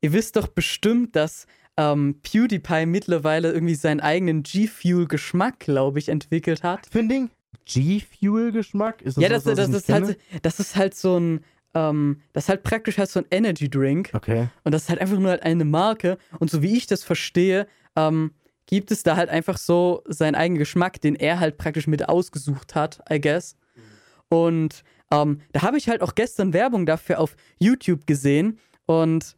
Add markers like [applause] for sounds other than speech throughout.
ihr wisst doch bestimmt, dass ähm, PewDiePie mittlerweile irgendwie seinen eigenen G-Fuel-Geschmack, glaube ich, entwickelt hat. Finding? G-Fuel-Geschmack? Ist das ja, das, was, das, das, ist halt, das ist halt so ein, ähm, das ist halt praktisch halt so ein Energy Drink. Okay. Und das ist halt einfach nur halt eine Marke. Und so wie ich das verstehe, ähm, gibt es da halt einfach so seinen eigenen Geschmack, den er halt praktisch mit ausgesucht hat, I guess. Und ähm, da habe ich halt auch gestern Werbung dafür auf YouTube gesehen. Und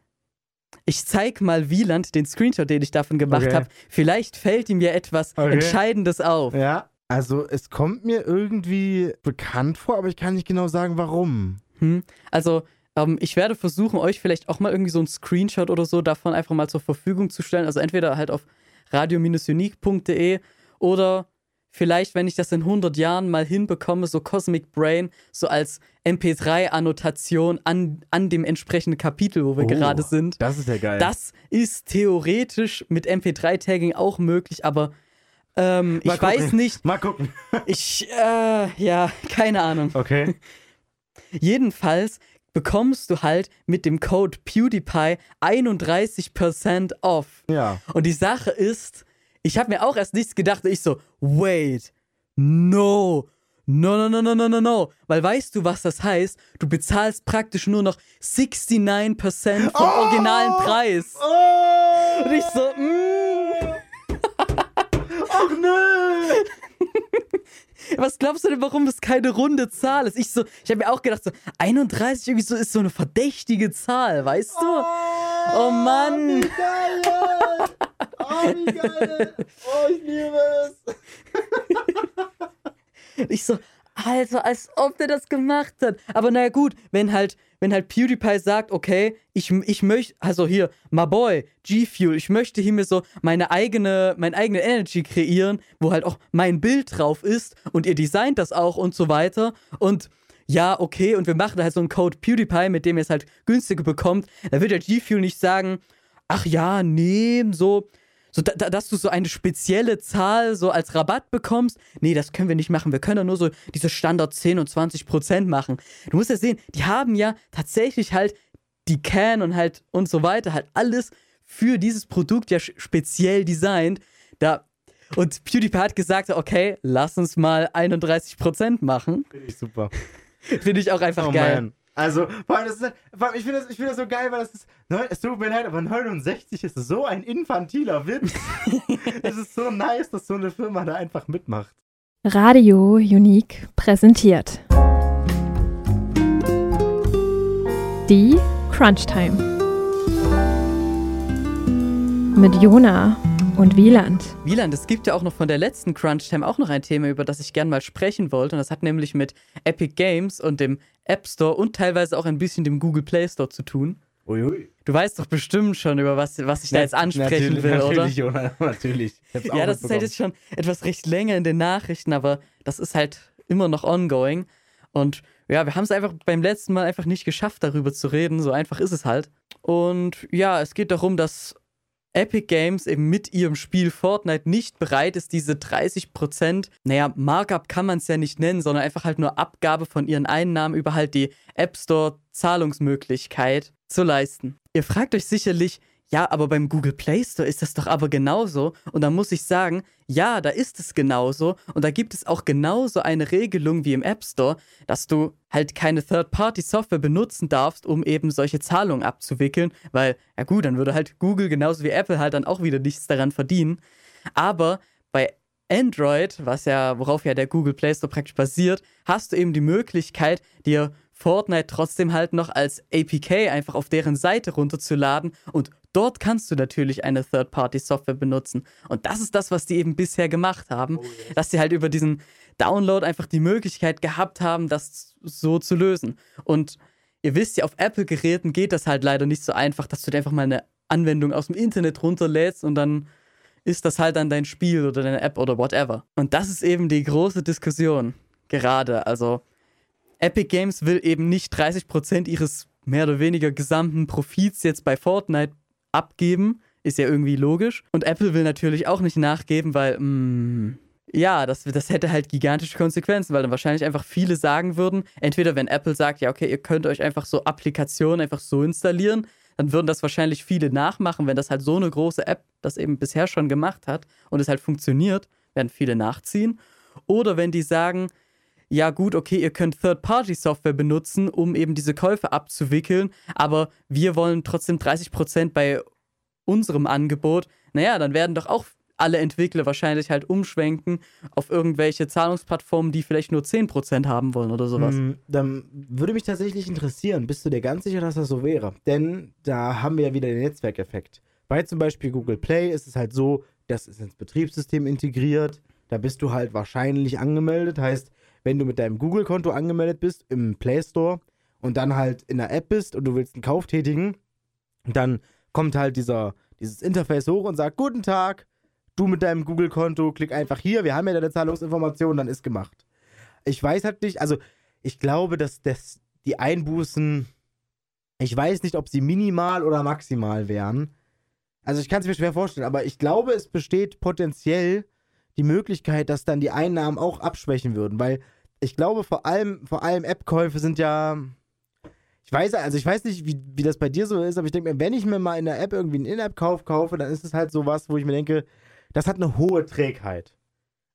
ich zeig mal Wieland den Screenshot, den ich davon gemacht okay. habe. Vielleicht fällt ihm ja etwas okay. Entscheidendes auf. Ja, also es kommt mir irgendwie bekannt vor, aber ich kann nicht genau sagen, warum. Hm. Also ähm, ich werde versuchen, euch vielleicht auch mal irgendwie so einen Screenshot oder so davon einfach mal zur Verfügung zu stellen. Also entweder halt auf radio-unique.de oder vielleicht, wenn ich das in 100 Jahren mal hinbekomme, so Cosmic Brain, so als MP3-Annotation an, an dem entsprechenden Kapitel, wo wir oh, gerade sind. Das ist ja geil. Das ist theoretisch mit MP3-Tagging auch möglich, aber ähm, ich weiß nicht. Mal gucken. [laughs] ich, äh, ja, keine Ahnung. Okay. Jedenfalls bekommst du halt mit dem Code PewDiePie 31% off. Ja. Und die Sache ist, ich habe mir auch erst nichts gedacht. Ich so, wait, no, no, no, no, no, no, no, no. Weil weißt du, was das heißt? Du bezahlst praktisch nur noch 69% vom oh! originalen Preis. Oh! Und ich so, mm. [laughs] Ach nö. [laughs] Was glaubst du denn, warum das keine runde Zahl ist? Ich so, ich habe mir auch gedacht, so 31 irgendwie so ist so eine verdächtige Zahl, weißt du? Oh, oh Mann. [laughs] Oh, wie geil. Oh, ich liebe es. [laughs] ich so, Alter, als ob der das gemacht hat. Aber naja, gut, wenn halt, wenn halt PewDiePie sagt, okay, ich, ich möchte, also hier, my boy, G-Fuel, ich möchte hier mir so meine eigene, mein eigene Energy kreieren, wo halt auch mein Bild drauf ist und ihr designt das auch und so weiter. Und ja, okay, und wir machen da halt so einen Code PewDiePie, mit dem ihr es halt günstiger bekommt, da wird der G-Fuel nicht sagen, ach ja, nee, so, so, da, dass du so eine spezielle Zahl so als Rabatt bekommst. Nee, das können wir nicht machen. Wir können ja nur so diese Standard 10 und 20 Prozent machen. Du musst ja sehen, die haben ja tatsächlich halt die Can und halt und so weiter, halt alles für dieses Produkt ja speziell designt. Da, und PewDiePie hat gesagt, okay, lass uns mal 31 Prozent machen. Finde ich super. [laughs] Finde ich auch einfach oh, geil. Man. Also, vor allem, das ist, vor allem ich finde das, find das so geil, weil das ist, es tut mir leid, aber 69 ist so ein infantiler Witz. [laughs] es ist so nice, dass so eine Firma da einfach mitmacht. Radio Unique präsentiert. Die Crunch Time. Mit Jona und Wieland. Wieland, es gibt ja auch noch von der letzten Crunch Time auch noch ein Thema, über das ich gerne mal sprechen wollte. Und das hat nämlich mit Epic Games und dem App Store und teilweise auch ein bisschen dem Google Play Store zu tun. Uiui. Du weißt doch bestimmt schon, über was, was ich da jetzt ansprechen natürlich, will, natürlich, oder? [laughs] Natürlich. Ja, das ist halt jetzt schon etwas recht länger in den Nachrichten, aber das ist halt immer noch ongoing. Und ja, wir haben es einfach beim letzten Mal einfach nicht geschafft, darüber zu reden. So einfach ist es halt. Und ja, es geht darum, dass Epic Games eben mit ihrem Spiel Fortnite nicht bereit ist, diese 30%, naja, Markup kann man es ja nicht nennen, sondern einfach halt nur Abgabe von ihren Einnahmen über halt die App Store Zahlungsmöglichkeit zu leisten. Ihr fragt euch sicherlich, ja, aber beim Google Play Store ist das doch aber genauso. Und da muss ich sagen, ja, da ist es genauso. Und da gibt es auch genauso eine Regelung wie im App Store, dass du halt keine Third-Party-Software benutzen darfst, um eben solche Zahlungen abzuwickeln. Weil, ja gut, dann würde halt Google genauso wie Apple halt dann auch wieder nichts daran verdienen. Aber bei Android, was ja, worauf ja der Google Play Store praktisch basiert, hast du eben die Möglichkeit, dir Fortnite trotzdem halt noch als APK einfach auf deren Seite runterzuladen und dort kannst du natürlich eine Third-Party-Software benutzen. Und das ist das, was die eben bisher gemacht haben, oh yes. dass sie halt über diesen Download einfach die Möglichkeit gehabt haben, das so zu lösen. Und ihr wisst ja, auf Apple-Geräten geht das halt leider nicht so einfach, dass du dir einfach mal eine Anwendung aus dem Internet runterlädst und dann ist das halt dann dein Spiel oder deine App oder whatever. Und das ist eben die große Diskussion gerade. Also Epic Games will eben nicht 30% ihres mehr oder weniger gesamten Profits jetzt bei Fortnite abgeben. Ist ja irgendwie logisch. Und Apple will natürlich auch nicht nachgeben, weil, mh, mm, ja, das, das hätte halt gigantische Konsequenzen, weil dann wahrscheinlich einfach viele sagen würden, entweder wenn Apple sagt, ja, okay, ihr könnt euch einfach so Applikationen einfach so installieren, dann würden das wahrscheinlich viele nachmachen, wenn das halt so eine große App das eben bisher schon gemacht hat und es halt funktioniert, werden viele nachziehen. Oder wenn die sagen, ja gut, okay, ihr könnt Third-Party-Software benutzen, um eben diese Käufe abzuwickeln, aber wir wollen trotzdem 30% bei unserem Angebot. Naja, dann werden doch auch alle Entwickler wahrscheinlich halt umschwenken auf irgendwelche Zahlungsplattformen, die vielleicht nur 10% haben wollen oder sowas. Hm, dann würde mich tatsächlich interessieren, bist du dir ganz sicher, dass das so wäre? Denn da haben wir ja wieder den Netzwerkeffekt. Bei zum Beispiel Google Play ist es halt so, das ist ins Betriebssystem integriert. Da bist du halt wahrscheinlich angemeldet. Heißt, wenn du mit deinem Google-Konto angemeldet bist im Play Store und dann halt in der App bist und du willst einen Kauf tätigen, dann kommt halt dieser, dieses Interface hoch und sagt, guten Tag, du mit deinem Google-Konto, klick einfach hier, wir haben ja deine Zahlungsinformation, dann ist gemacht. Ich weiß halt nicht, also ich glaube, dass das, die Einbußen, ich weiß nicht, ob sie minimal oder maximal wären. Also ich kann es mir schwer vorstellen, aber ich glaube, es besteht potenziell die Möglichkeit, dass dann die Einnahmen auch abschwächen würden, weil ich glaube, vor allem, vor allem App-Käufe sind ja. Ich weiß, also ich weiß nicht, wie, wie das bei dir so ist, aber ich denke mir, wenn ich mir mal in der App irgendwie einen In-App-Kauf kaufe, dann ist es halt so was, wo ich mir denke, das hat eine hohe Trägheit.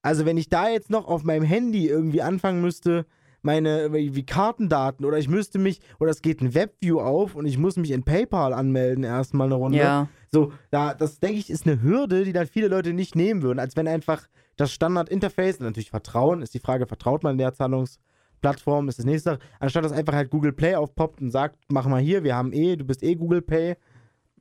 Also wenn ich da jetzt noch auf meinem Handy irgendwie anfangen müsste, meine wie Kartendaten oder ich müsste mich oder es geht ein Webview auf und ich muss mich in PayPal anmelden erstmal eine Runde. Ja. So, da das denke ich ist eine Hürde, die dann viele Leute nicht nehmen würden, als wenn einfach das Standard-Interface, natürlich Vertrauen, ist die Frage, vertraut man der Zahlungsplattform, ist das nächste, anstatt dass einfach halt Google Play aufpoppt und sagt, mach mal hier, wir haben eh, du bist eh Google Pay,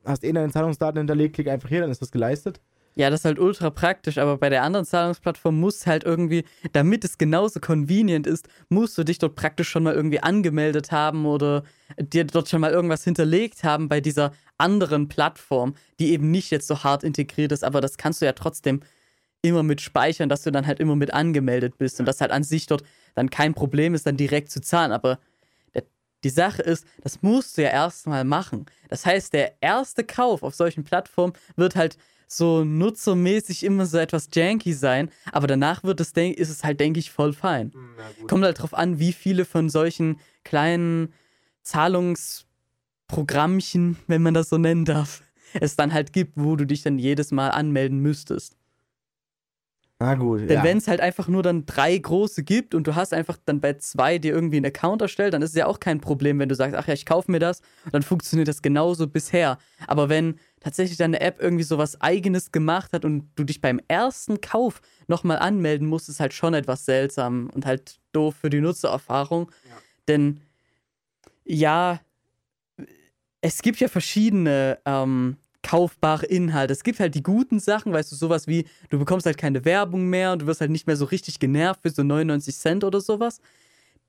hast eh deine Zahlungsdaten hinterlegt, klick einfach hier, dann ist das geleistet. Ja, das ist halt ultra praktisch, aber bei der anderen Zahlungsplattform muss halt irgendwie, damit es genauso convenient ist, musst du dich dort praktisch schon mal irgendwie angemeldet haben oder dir dort schon mal irgendwas hinterlegt haben bei dieser anderen Plattform, die eben nicht jetzt so hart integriert ist, aber das kannst du ja trotzdem immer mit speichern, dass du dann halt immer mit angemeldet bist und das halt an sich dort dann kein Problem ist, dann direkt zu zahlen. Aber die Sache ist, das musst du ja erstmal machen. Das heißt, der erste Kauf auf solchen Plattformen wird halt so nutzermäßig immer so etwas janky sein, aber danach wird es, ist es halt, denke ich, voll fein. Kommt halt drauf an, wie viele von solchen kleinen Zahlungsprogrammchen, wenn man das so nennen darf, es dann halt gibt, wo du dich dann jedes Mal anmelden müsstest. Na gut. Denn ja. wenn es halt einfach nur dann drei große gibt und du hast einfach dann bei zwei dir irgendwie einen Account erstellt, dann ist es ja auch kein Problem, wenn du sagst, ach ja, ich kaufe mir das und dann funktioniert das genauso bisher. Aber wenn tatsächlich deine App irgendwie so was Eigenes gemacht hat und du dich beim ersten Kauf nochmal anmelden musst, ist halt schon etwas seltsam und halt doof für die Nutzererfahrung. Ja. Denn ja, es gibt ja verschiedene ähm, kaufbare Inhalte. Es gibt halt die guten Sachen, weißt du, sowas wie, du bekommst halt keine Werbung mehr und du wirst halt nicht mehr so richtig genervt für so 99 Cent oder sowas.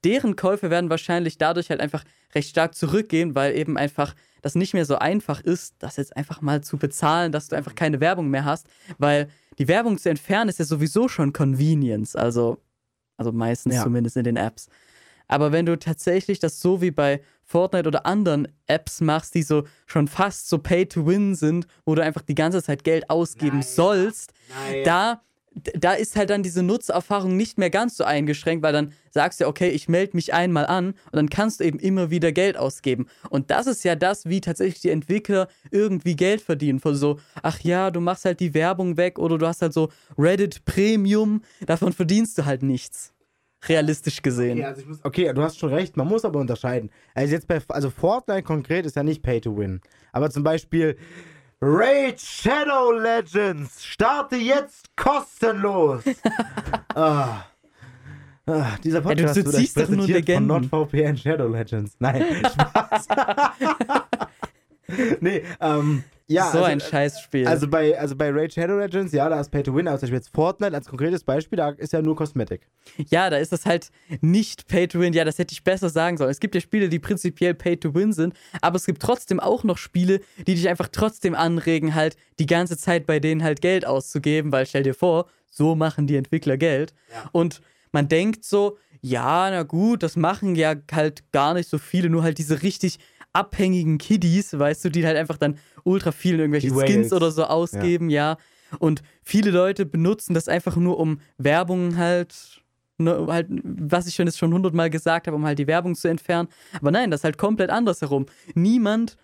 Deren Käufe werden wahrscheinlich dadurch halt einfach recht stark zurückgehen, weil eben einfach das nicht mehr so einfach ist, das jetzt einfach mal zu bezahlen, dass du einfach keine Werbung mehr hast, weil die Werbung zu entfernen ist ja sowieso schon Convenience, also, also meistens ja. zumindest in den Apps. Aber wenn du tatsächlich das so wie bei Fortnite oder anderen Apps machst, die so schon fast so Pay-to-Win sind, wo du einfach die ganze Zeit Geld ausgeben naja. sollst, naja. da da ist halt dann diese Nutzererfahrung nicht mehr ganz so eingeschränkt, weil dann sagst du, okay, ich melde mich einmal an und dann kannst du eben immer wieder Geld ausgeben. Und das ist ja das, wie tatsächlich die Entwickler irgendwie Geld verdienen. Von so, ach ja, du machst halt die Werbung weg oder du hast halt so Reddit Premium, davon verdienst du halt nichts realistisch gesehen. Okay, also muss, okay, du hast schon recht, man muss aber unterscheiden. Also jetzt bei, also Fortnite konkret ist ja nicht Pay to Win. Aber zum Beispiel Raid Shadow Legends starte jetzt kostenlos. [laughs] ah. Ah, dieser Podcast ja, du, du ziehst doch nur Legenden. von NordVPN Shadow Legends. Nein, [laughs] Spaß. [laughs] nee, ähm, ja, so also, ein Scheißspiel. Also bei, also bei Raid Shadow Legends, ja, da ist Pay to Win, aber zum Beispiel jetzt Fortnite als konkretes Beispiel, da ist ja nur Kosmetik. Ja, da ist das halt nicht Pay to Win. Ja, das hätte ich besser sagen sollen. Es gibt ja Spiele, die prinzipiell Pay to Win sind, aber es gibt trotzdem auch noch Spiele, die dich einfach trotzdem anregen, halt die ganze Zeit bei denen halt Geld auszugeben, weil stell dir vor, so machen die Entwickler Geld. Ja. Und man denkt so, ja, na gut, das machen ja halt gar nicht so viele, nur halt diese richtig abhängigen Kiddies, weißt du, die halt einfach dann ultra viel irgendwelche Skins oder so ausgeben, ja. ja. Und viele Leute benutzen das einfach nur, um Werbung halt, ne, halt, was ich schon jetzt schon hundertmal gesagt habe, um halt die Werbung zu entfernen. Aber nein, das ist halt komplett andersherum. Niemand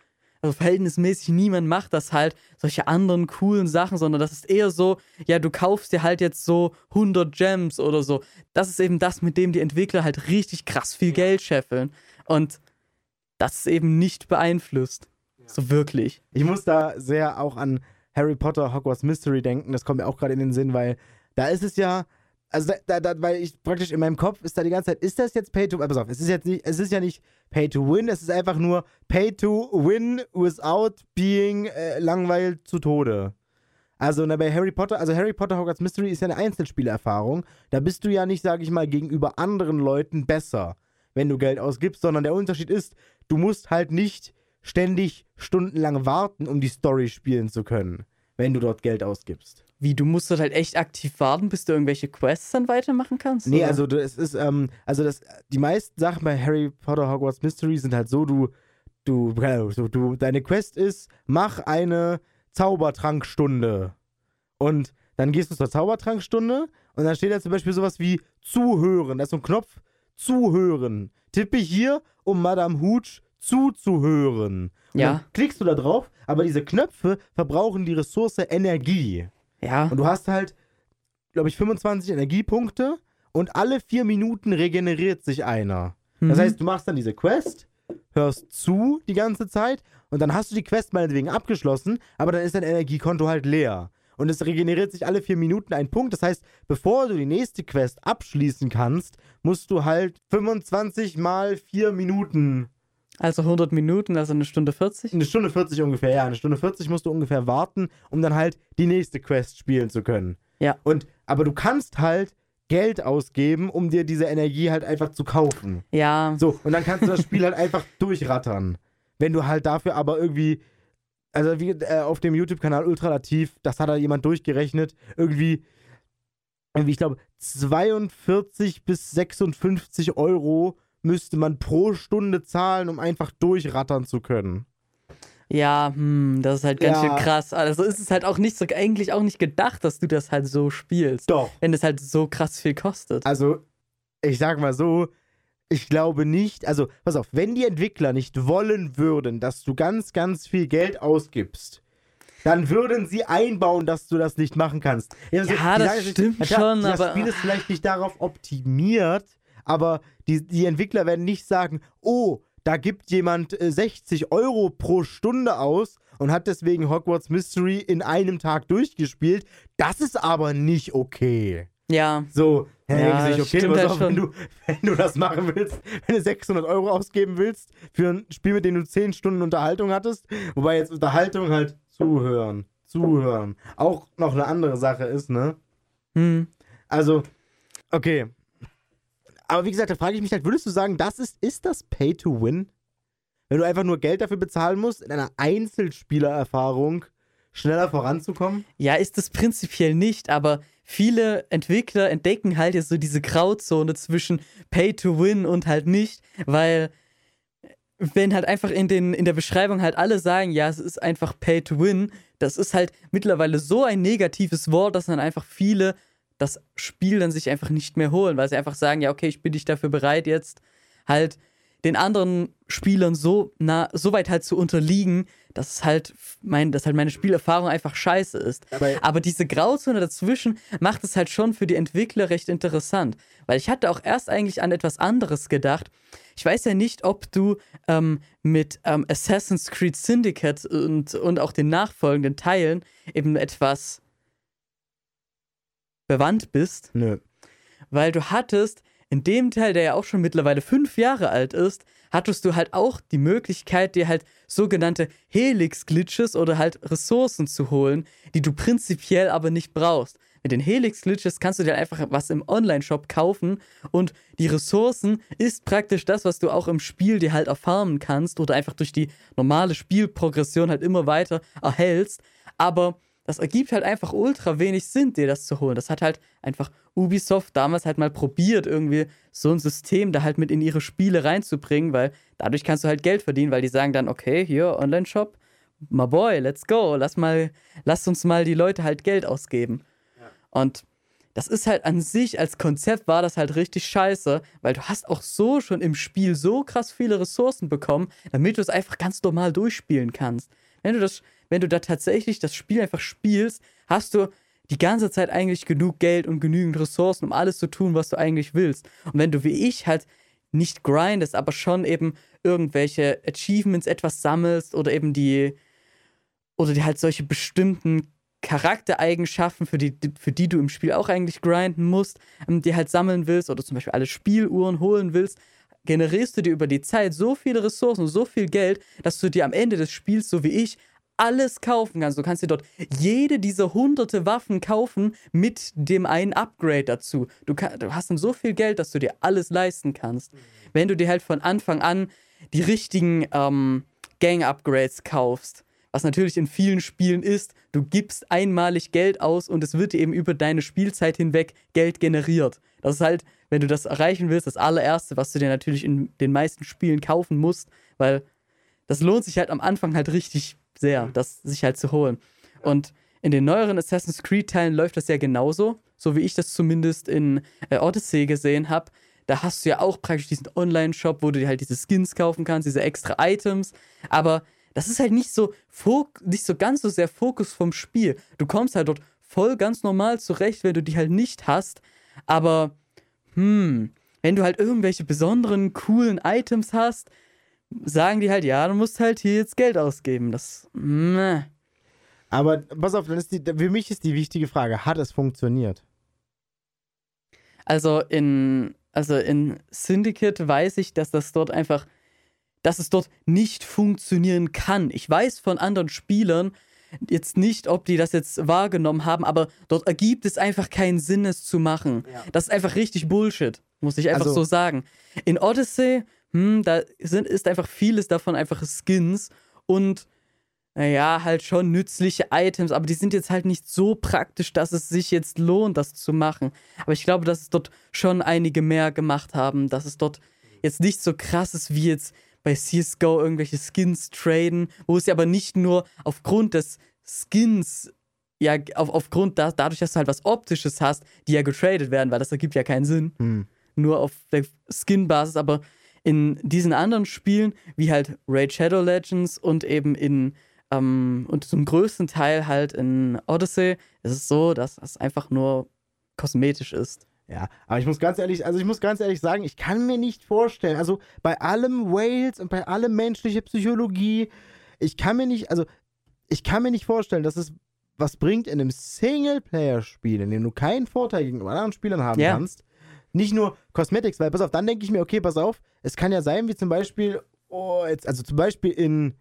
also verhältnismäßig niemand macht das halt, solche anderen coolen Sachen, sondern das ist eher so, ja, du kaufst dir halt jetzt so 100 Gems oder so. Das ist eben das, mit dem die Entwickler halt richtig krass viel Geld scheffeln. Und das ist eben nicht beeinflusst. So wirklich. Ich muss da sehr auch an Harry Potter Hogwarts Mystery denken. Das kommt mir auch gerade in den Sinn, weil da ist es ja, also da, da, weil ich praktisch in meinem Kopf ist da die ganze Zeit, ist das jetzt Pay to Win? Pass auf, es ist jetzt nicht, es ist ja nicht Pay to Win, es ist einfach nur Pay to Win without being äh, langweilt zu Tode. Also na, bei Harry Potter, also Harry Potter Hogwarts Mystery ist ja eine Einzelspielerfahrung. Da bist du ja nicht, sage ich mal, gegenüber anderen Leuten besser, wenn du Geld ausgibst, sondern der Unterschied ist, du musst halt nicht ständig stundenlang warten, um die Story spielen zu können, wenn du dort Geld ausgibst. Wie, du musst halt echt aktiv warten, bis du irgendwelche Quests dann weitermachen kannst? Nee, oder? also du, es ist, ähm, also das, die meisten Sachen bei Harry Potter Hogwarts Mystery sind halt so, du, du, so, du, deine Quest ist, mach eine Zaubertrankstunde. Und dann gehst du zur Zaubertrankstunde und dann steht da zum Beispiel sowas wie Zuhören. Da ist so ein Knopf, Zuhören. Tippe hier, um Madame Hooch zuzuhören. Und Ja. Klickst du da drauf, aber diese Knöpfe verbrauchen die Ressource Energie. Ja. Und du hast halt, glaube ich, 25 Energiepunkte und alle vier Minuten regeneriert sich einer. Das Mhm. heißt, du machst dann diese Quest, hörst zu die ganze Zeit und dann hast du die Quest meinetwegen abgeschlossen, aber dann ist dein Energiekonto halt leer. Und es regeneriert sich alle vier Minuten ein Punkt. Das heißt, bevor du die nächste Quest abschließen kannst, musst du halt 25 mal vier Minuten Also 100 Minuten, also eine Stunde 40? eine Stunde 40 ungefähr, ja, eine Stunde 40 musst du ungefähr warten, um dann halt die nächste Quest spielen zu können. Ja. Und, aber du kannst halt Geld ausgeben, um dir diese Energie halt einfach zu kaufen. Ja. So, und dann kannst du das Spiel halt einfach durchrattern. Wenn du halt dafür aber irgendwie, also wie äh, auf dem YouTube-Kanal Ultralativ, das hat da jemand durchgerechnet, irgendwie, irgendwie ich glaube, 42 bis 56 Euro müsste man pro Stunde zahlen, um einfach durchrattern zu können. Ja, hm, das ist halt ganz Ja. schön krass. Also ist es halt auch nicht so, eigentlich auch nicht gedacht, dass du das halt so spielst. Doch. Wenn es halt so krass viel kostet. Also, ich sag mal so, ich glaube nicht, also, pass auf, wenn die Entwickler nicht wollen würden, dass du ganz, ganz viel Geld ausgibst, dann würden sie einbauen, dass du das nicht machen kannst. Also, Ja, das sagen stimmt klar, schon, Das aber- Spiel ist vielleicht nicht darauf optimiert, aber die, die Entwickler werden nicht sagen, oh, da gibt jemand äh, 60 Euro pro Stunde aus und hat deswegen Hogwarts Mystery in einem Tag durchgespielt. Das ist aber nicht okay. Ja. So, ja, Ja, sich, okay, pass halt auf, wenn, du, wenn du das machen willst, wenn du 600 Euro ausgeben willst für ein Spiel, mit dem du 10 Stunden Unterhaltung hattest, wobei jetzt Unterhaltung halt zuhören, zuhören, auch noch eine andere Sache ist, ne? Hm. Also, okay. Aber wie gesagt, da frage ich mich halt, würdest du sagen, das ist, ist das Pay to Win? Wenn du einfach nur Geld dafür bezahlen musst, in einer Einzelspielererfahrung schneller voranzukommen? Ja, ist es prinzipiell nicht, aber viele Entwickler entdecken halt jetzt so diese Grauzone zwischen Pay to Win und halt nicht, weil wenn halt einfach in, den, in der Beschreibung halt alle sagen, ja, es ist einfach Pay to Win, das ist halt mittlerweile so ein negatives Wort, dass dann einfach viele das Spiel dann sich einfach nicht mehr holen, weil sie einfach sagen, ja, okay, ich bin nicht dafür bereit, jetzt halt den anderen Spielern so, na, so weit halt zu unterliegen, dass halt mein, dass halt meine Spielerfahrung einfach scheiße ist. Aber- Aber diese Grauzone dazwischen macht es halt schon für die Entwickler recht interessant. Weil ich hatte auch erst eigentlich an etwas anderes gedacht. Ich weiß ja nicht, ob du ähm, mit ähm, Assassin's Creed Syndicate und, und auch den nachfolgenden Teilen eben etwas bewandt bist Nö. weil du hattest in dem Teil, der ja auch schon mittlerweile fünf Jahre alt ist, hattest du halt auch die Möglichkeit, dir halt sogenannte Helix-Glitches oder halt Ressourcen zu holen, die du prinzipiell aber nicht brauchst. Mit den Helix-Glitches kannst du dir einfach was im Online-Shop kaufen und die Ressourcen ist praktisch das, was du auch im Spiel dir halt erfarmen kannst oder einfach durch die normale Spielprogression halt immer weiter erhältst. Aber das ergibt halt einfach ultra wenig Sinn, dir das zu holen. Das hat halt einfach Ubisoft damals halt mal probiert, irgendwie so ein System da halt mit in ihre Spiele reinzubringen, weil dadurch kannst du halt Geld verdienen, weil die sagen dann, okay, hier, Online-Shop, my boy, let's go, lass mal, lass uns mal die Leute halt Geld ausgeben. Und das ist halt an sich, als Konzept war das halt richtig scheiße, weil du hast auch so schon im Spiel so krass viele Ressourcen bekommen, damit du es einfach ganz normal durchspielen kannst. Wenn du das, wenn du da tatsächlich das Spiel einfach spielst, hast du die ganze Zeit eigentlich genug Geld und genügend Ressourcen, um alles zu tun, was du eigentlich willst. Und wenn du wie ich halt nicht grindest, aber schon eben irgendwelche Achievements etwas sammelst oder eben die oder die halt solche bestimmten Charaktereigenschaften, für die, für die du im Spiel auch eigentlich grinden musst, ähm, die halt sammeln willst oder zum Beispiel alle Spieluhren holen willst, generierst du dir über die Zeit so viele Ressourcen, so viel Geld, dass du dir am Ende des Spiels, so wie ich, alles kaufen kannst. Du kannst dir dort jede dieser hunderte Waffen kaufen mit dem einen Upgrade dazu. Du, kann, du hast dann so viel Geld, dass du dir alles leisten kannst. Wenn du dir halt von Anfang an die richtigen ähm, Gang-Upgrades kaufst was natürlich in vielen Spielen ist, du gibst einmalig Geld aus und es wird dir eben über deine Spielzeit hinweg Geld generiert. Das ist halt, wenn du das erreichen willst, das allererste, was du dir natürlich in den meisten Spielen kaufen musst, weil das lohnt sich halt am Anfang halt richtig sehr, das sich halt zu holen. Und in den neueren Assassin's Creed-Teilen läuft das ja genauso, so wie ich das zumindest in äh, Odyssey gesehen habe. Da hast du ja auch praktisch diesen Online-Shop, wo du dir halt diese Skins kaufen kannst, diese extra Items. Aber das ist halt nicht so, nicht so ganz so sehr Fokus vom Spiel. Du kommst halt dort voll ganz normal zurecht, wenn du die halt nicht hast. Aber, hm, wenn du halt irgendwelche besonderen, coolen Items hast, sagen die halt, ja, du musst halt hier jetzt Geld ausgeben. Das, meh. Aber pass auf, dann ist die, für mich ist die wichtige Frage, hat es funktioniert? Also in, also in Syndicate weiß ich, dass das dort einfach dass es dort nicht funktionieren kann. Ich weiß von anderen Spielern jetzt nicht, ob die das jetzt wahrgenommen haben, aber dort ergibt es einfach keinen Sinn, es zu machen. Ja. Das ist einfach richtig Bullshit, muss ich einfach also, so sagen. In Odyssey, hm, da sind, ist einfach vieles davon einfach Skins und naja, halt schon nützliche Items, aber die sind jetzt halt nicht so praktisch, dass es sich jetzt lohnt, das zu machen. Aber ich glaube, dass es dort schon einige mehr gemacht haben, dass es dort jetzt nicht so krass ist wie jetzt bei CSGO irgendwelche Skins traden, wo es ja aber nicht nur aufgrund des Skins, ja, auf, aufgrund da, dadurch, dass du halt was Optisches hast, die ja getradet werden, weil das ergibt ja keinen Sinn. Hm. Nur auf der Skin-Basis, aber in diesen anderen Spielen, wie halt Raid Shadow Legends und eben in ähm, und zum größten Teil halt in Odyssey, ist es so, dass das einfach nur kosmetisch ist. Ja, aber ich muss ganz ehrlich, also ich muss ganz ehrlich sagen, ich kann mir nicht vorstellen, also bei allem Wales und bei allem menschliche Psychologie, ich kann mir nicht, also ich kann mir nicht vorstellen, dass es was bringt in einem Singleplayer-Spiel, in dem du keinen Vorteil gegenüber anderen Spielern haben yeah. kannst. Nicht nur Cosmetics, weil pass auf, dann denke ich mir, okay, pass auf, es kann ja sein, wie zum Beispiel, oh, jetzt, also zum Beispiel in,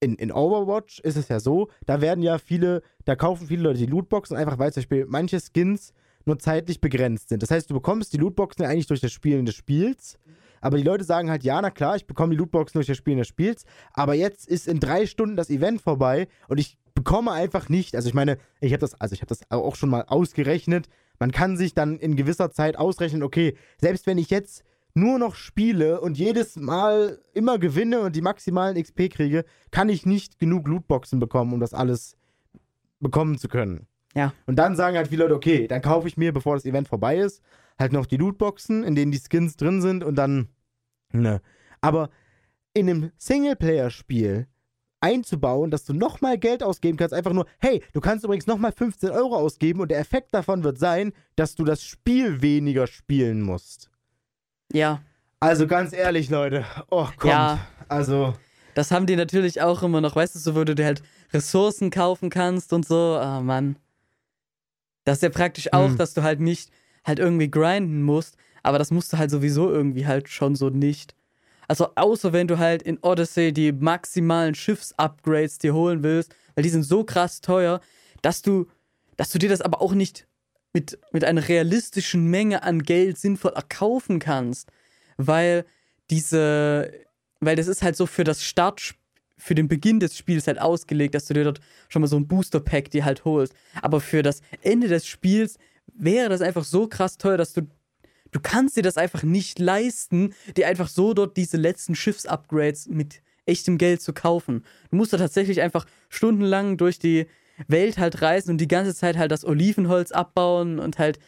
in, in Overwatch ist es ja so, da werden ja viele, da kaufen viele Leute die Lootboxen, einfach weil zum Beispiel manche Skins nur zeitlich begrenzt sind. Das heißt, du bekommst die Lootboxen eigentlich durch das Spielen des Spiels. Aber die Leute sagen halt, ja, na klar, ich bekomme die Lootboxen durch das Spielen des Spiels. Aber jetzt ist in drei Stunden das Event vorbei und ich bekomme einfach nicht. Also ich meine, ich habe das, also ich habe das auch schon mal ausgerechnet. Man kann sich dann in gewisser Zeit ausrechnen, okay, selbst wenn ich jetzt nur noch spiele und jedes Mal immer gewinne und die maximalen XP kriege, kann ich nicht genug Lootboxen bekommen, um das alles bekommen zu können. Ja. Und dann sagen halt viele Leute, okay, dann kaufe ich mir, bevor das Event vorbei ist, halt noch die Lootboxen, in denen die Skins drin sind und dann. Ne. Aber in einem Singleplayer-Spiel einzubauen, dass du nochmal Geld ausgeben kannst, einfach nur, hey, du kannst übrigens nochmal 15 Euro ausgeben und der Effekt davon wird sein, dass du das Spiel weniger spielen musst. Ja. Also ganz ehrlich, Leute, oh kommt. Ja. Also. Das haben die natürlich auch immer noch, weißt du, so wo du dir halt Ressourcen kaufen kannst und so. Ah, Mann. Das ist ja praktisch auch, mhm. dass du halt nicht halt irgendwie grinden musst, aber das musst du halt sowieso irgendwie halt schon so nicht. Also außer wenn du halt in Odyssey die maximalen Schiffsupgrades dir holen willst, weil die sind so krass teuer, dass du, dass du dir das aber auch nicht mit, mit einer realistischen Menge an Geld sinnvoll erkaufen kannst. Weil diese, weil das ist halt so für das Startspiel für den Beginn des Spiels halt ausgelegt, dass du dir dort schon mal so ein Booster-Pack dir halt holst. Aber für das Ende des Spiels wäre das einfach so krass teuer, dass du du kannst dir das einfach nicht leisten, dir einfach so dort diese letzten Schiffs-Upgrades mit echtem Geld zu kaufen. Du musst da tatsächlich einfach stundenlang durch die Welt halt reisen und die ganze Zeit halt das Olivenholz abbauen und halt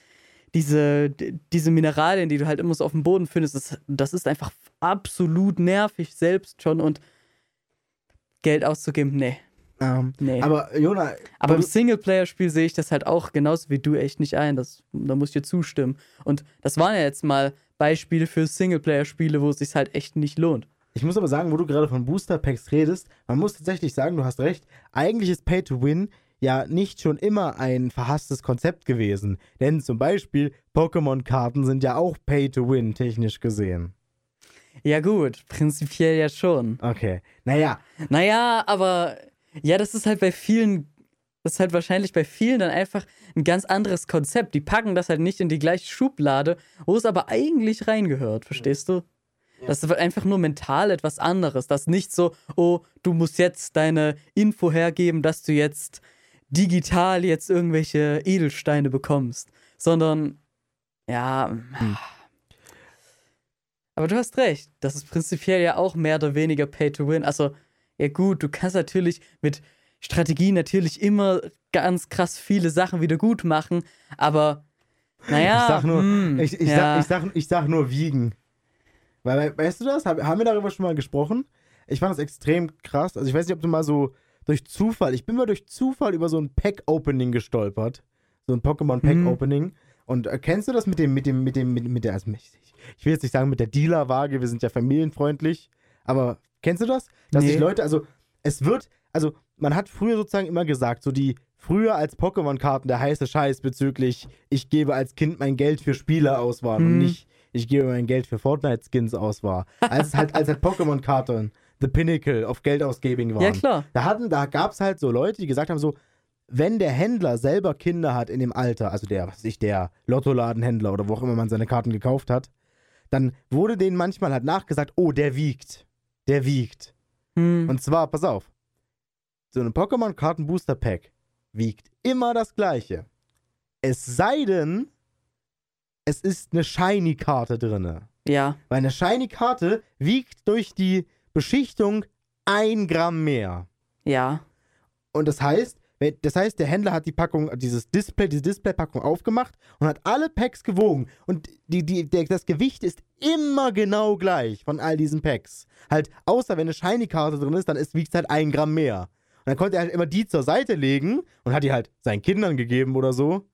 diese, diese Mineralien, die du halt immer so auf dem Boden findest, das, das ist einfach absolut nervig selbst schon und Geld auszugeben, nee. Ähm, Nee. Aber Jona, Aber im Singleplayer-Spiel sehe ich das halt auch genauso wie du echt nicht ein. Das, da muss ich dir zustimmen. Und das waren ja jetzt mal Beispiele für Singleplayer-Spiele, wo es sich halt echt nicht lohnt. ich muss aber sagen, wo du gerade von Booster Packs redest, man muss tatsächlich sagen, du hast recht. Eigentlich ist Pay to Win ja nicht schon immer ein verhasstes Konzept gewesen. Denn zum Beispiel Pokémon-Karten sind ja auch Pay to Win, technisch gesehen. Ja, gut, prinzipiell ja schon. Okay. Naja, Naja, aber ja, das ist halt bei vielen, das ist halt wahrscheinlich bei vielen dann einfach ein ganz anderes Konzept. Die packen das halt nicht in die gleiche Schublade, wo es aber eigentlich reingehört, verstehst du? Das ist einfach nur mental etwas anderes. Das ist nicht so, oh, du musst jetzt deine Info hergeben, dass du jetzt digital jetzt irgendwelche Edelsteine bekommst, sondern ja. Aber du hast recht. Das ist prinzipiell ja auch mehr oder weniger Pay to Win. Also, ja, gut, du kannst natürlich mit Strategie natürlich immer ganz krass viele Sachen wieder gut machen, aber naja. ich sag nur, hm, ich, ich, ja. sag, ich, sag, ich sag nur wiegen. Weil, weißt du das? Hab, haben wir darüber schon mal gesprochen? Ich fand das extrem krass. Also ich weiß nicht, ob du mal so durch Zufall, ich bin mal durch Zufall über so ein Pack-Opening gestolpert. So ein Pokémon-Pack-Opening. Und äh, kennst du das mit dem, mit dem, mit dem, mit, mit der, also ich, ich will jetzt nicht sagen mit der Dealer-Waage, wir sind ja familienfreundlich, aber kennst du das? Dass sich Nee. Leute, also es wird, also man hat früher sozusagen immer gesagt, so die früher als Pokémon-Karten der heiße Scheiß bezüglich, ich gebe als Kind mein Geld für Spiele aus waren und Hm. nicht, ich gebe mein Geld für Fortnite-Skins aus war. Als halt, als halt Pokémon-Karten the pinnacle of Geldausgebung waren. Ja, klar. Da hatten, da gab es halt so Leute, die gesagt haben, so, wenn der Händler selber Kinder hat in dem Alter, also der, was ich, der Lottoladenhändler oder wo auch immer man seine Karten gekauft hat, dann wurde denen manchmal halt nachgesagt, oh, der wiegt. Der wiegt. Hm. Und zwar, pass auf, so ein Pokémon-Karten-Booster-Pack wiegt immer das gleiche. Es sei denn, es ist eine Shiny-Karte drinne. ja. Weil eine Shiny-Karte wiegt durch die Beschichtung ein Gramm mehr. Ja. Und das heißt, das heißt, der Händler hat die Packung, dieses Display, diese Display-Packung aufgemacht und hat alle Packs gewogen. Und die, die, der, das Gewicht ist immer genau gleich von all diesen Packs. Halt, außer wenn eine Shiny-Karte drin ist, dann wiegt es halt ein Gramm mehr. Und dann konnte er halt immer die zur Seite legen und hat die halt seinen Kindern gegeben oder so.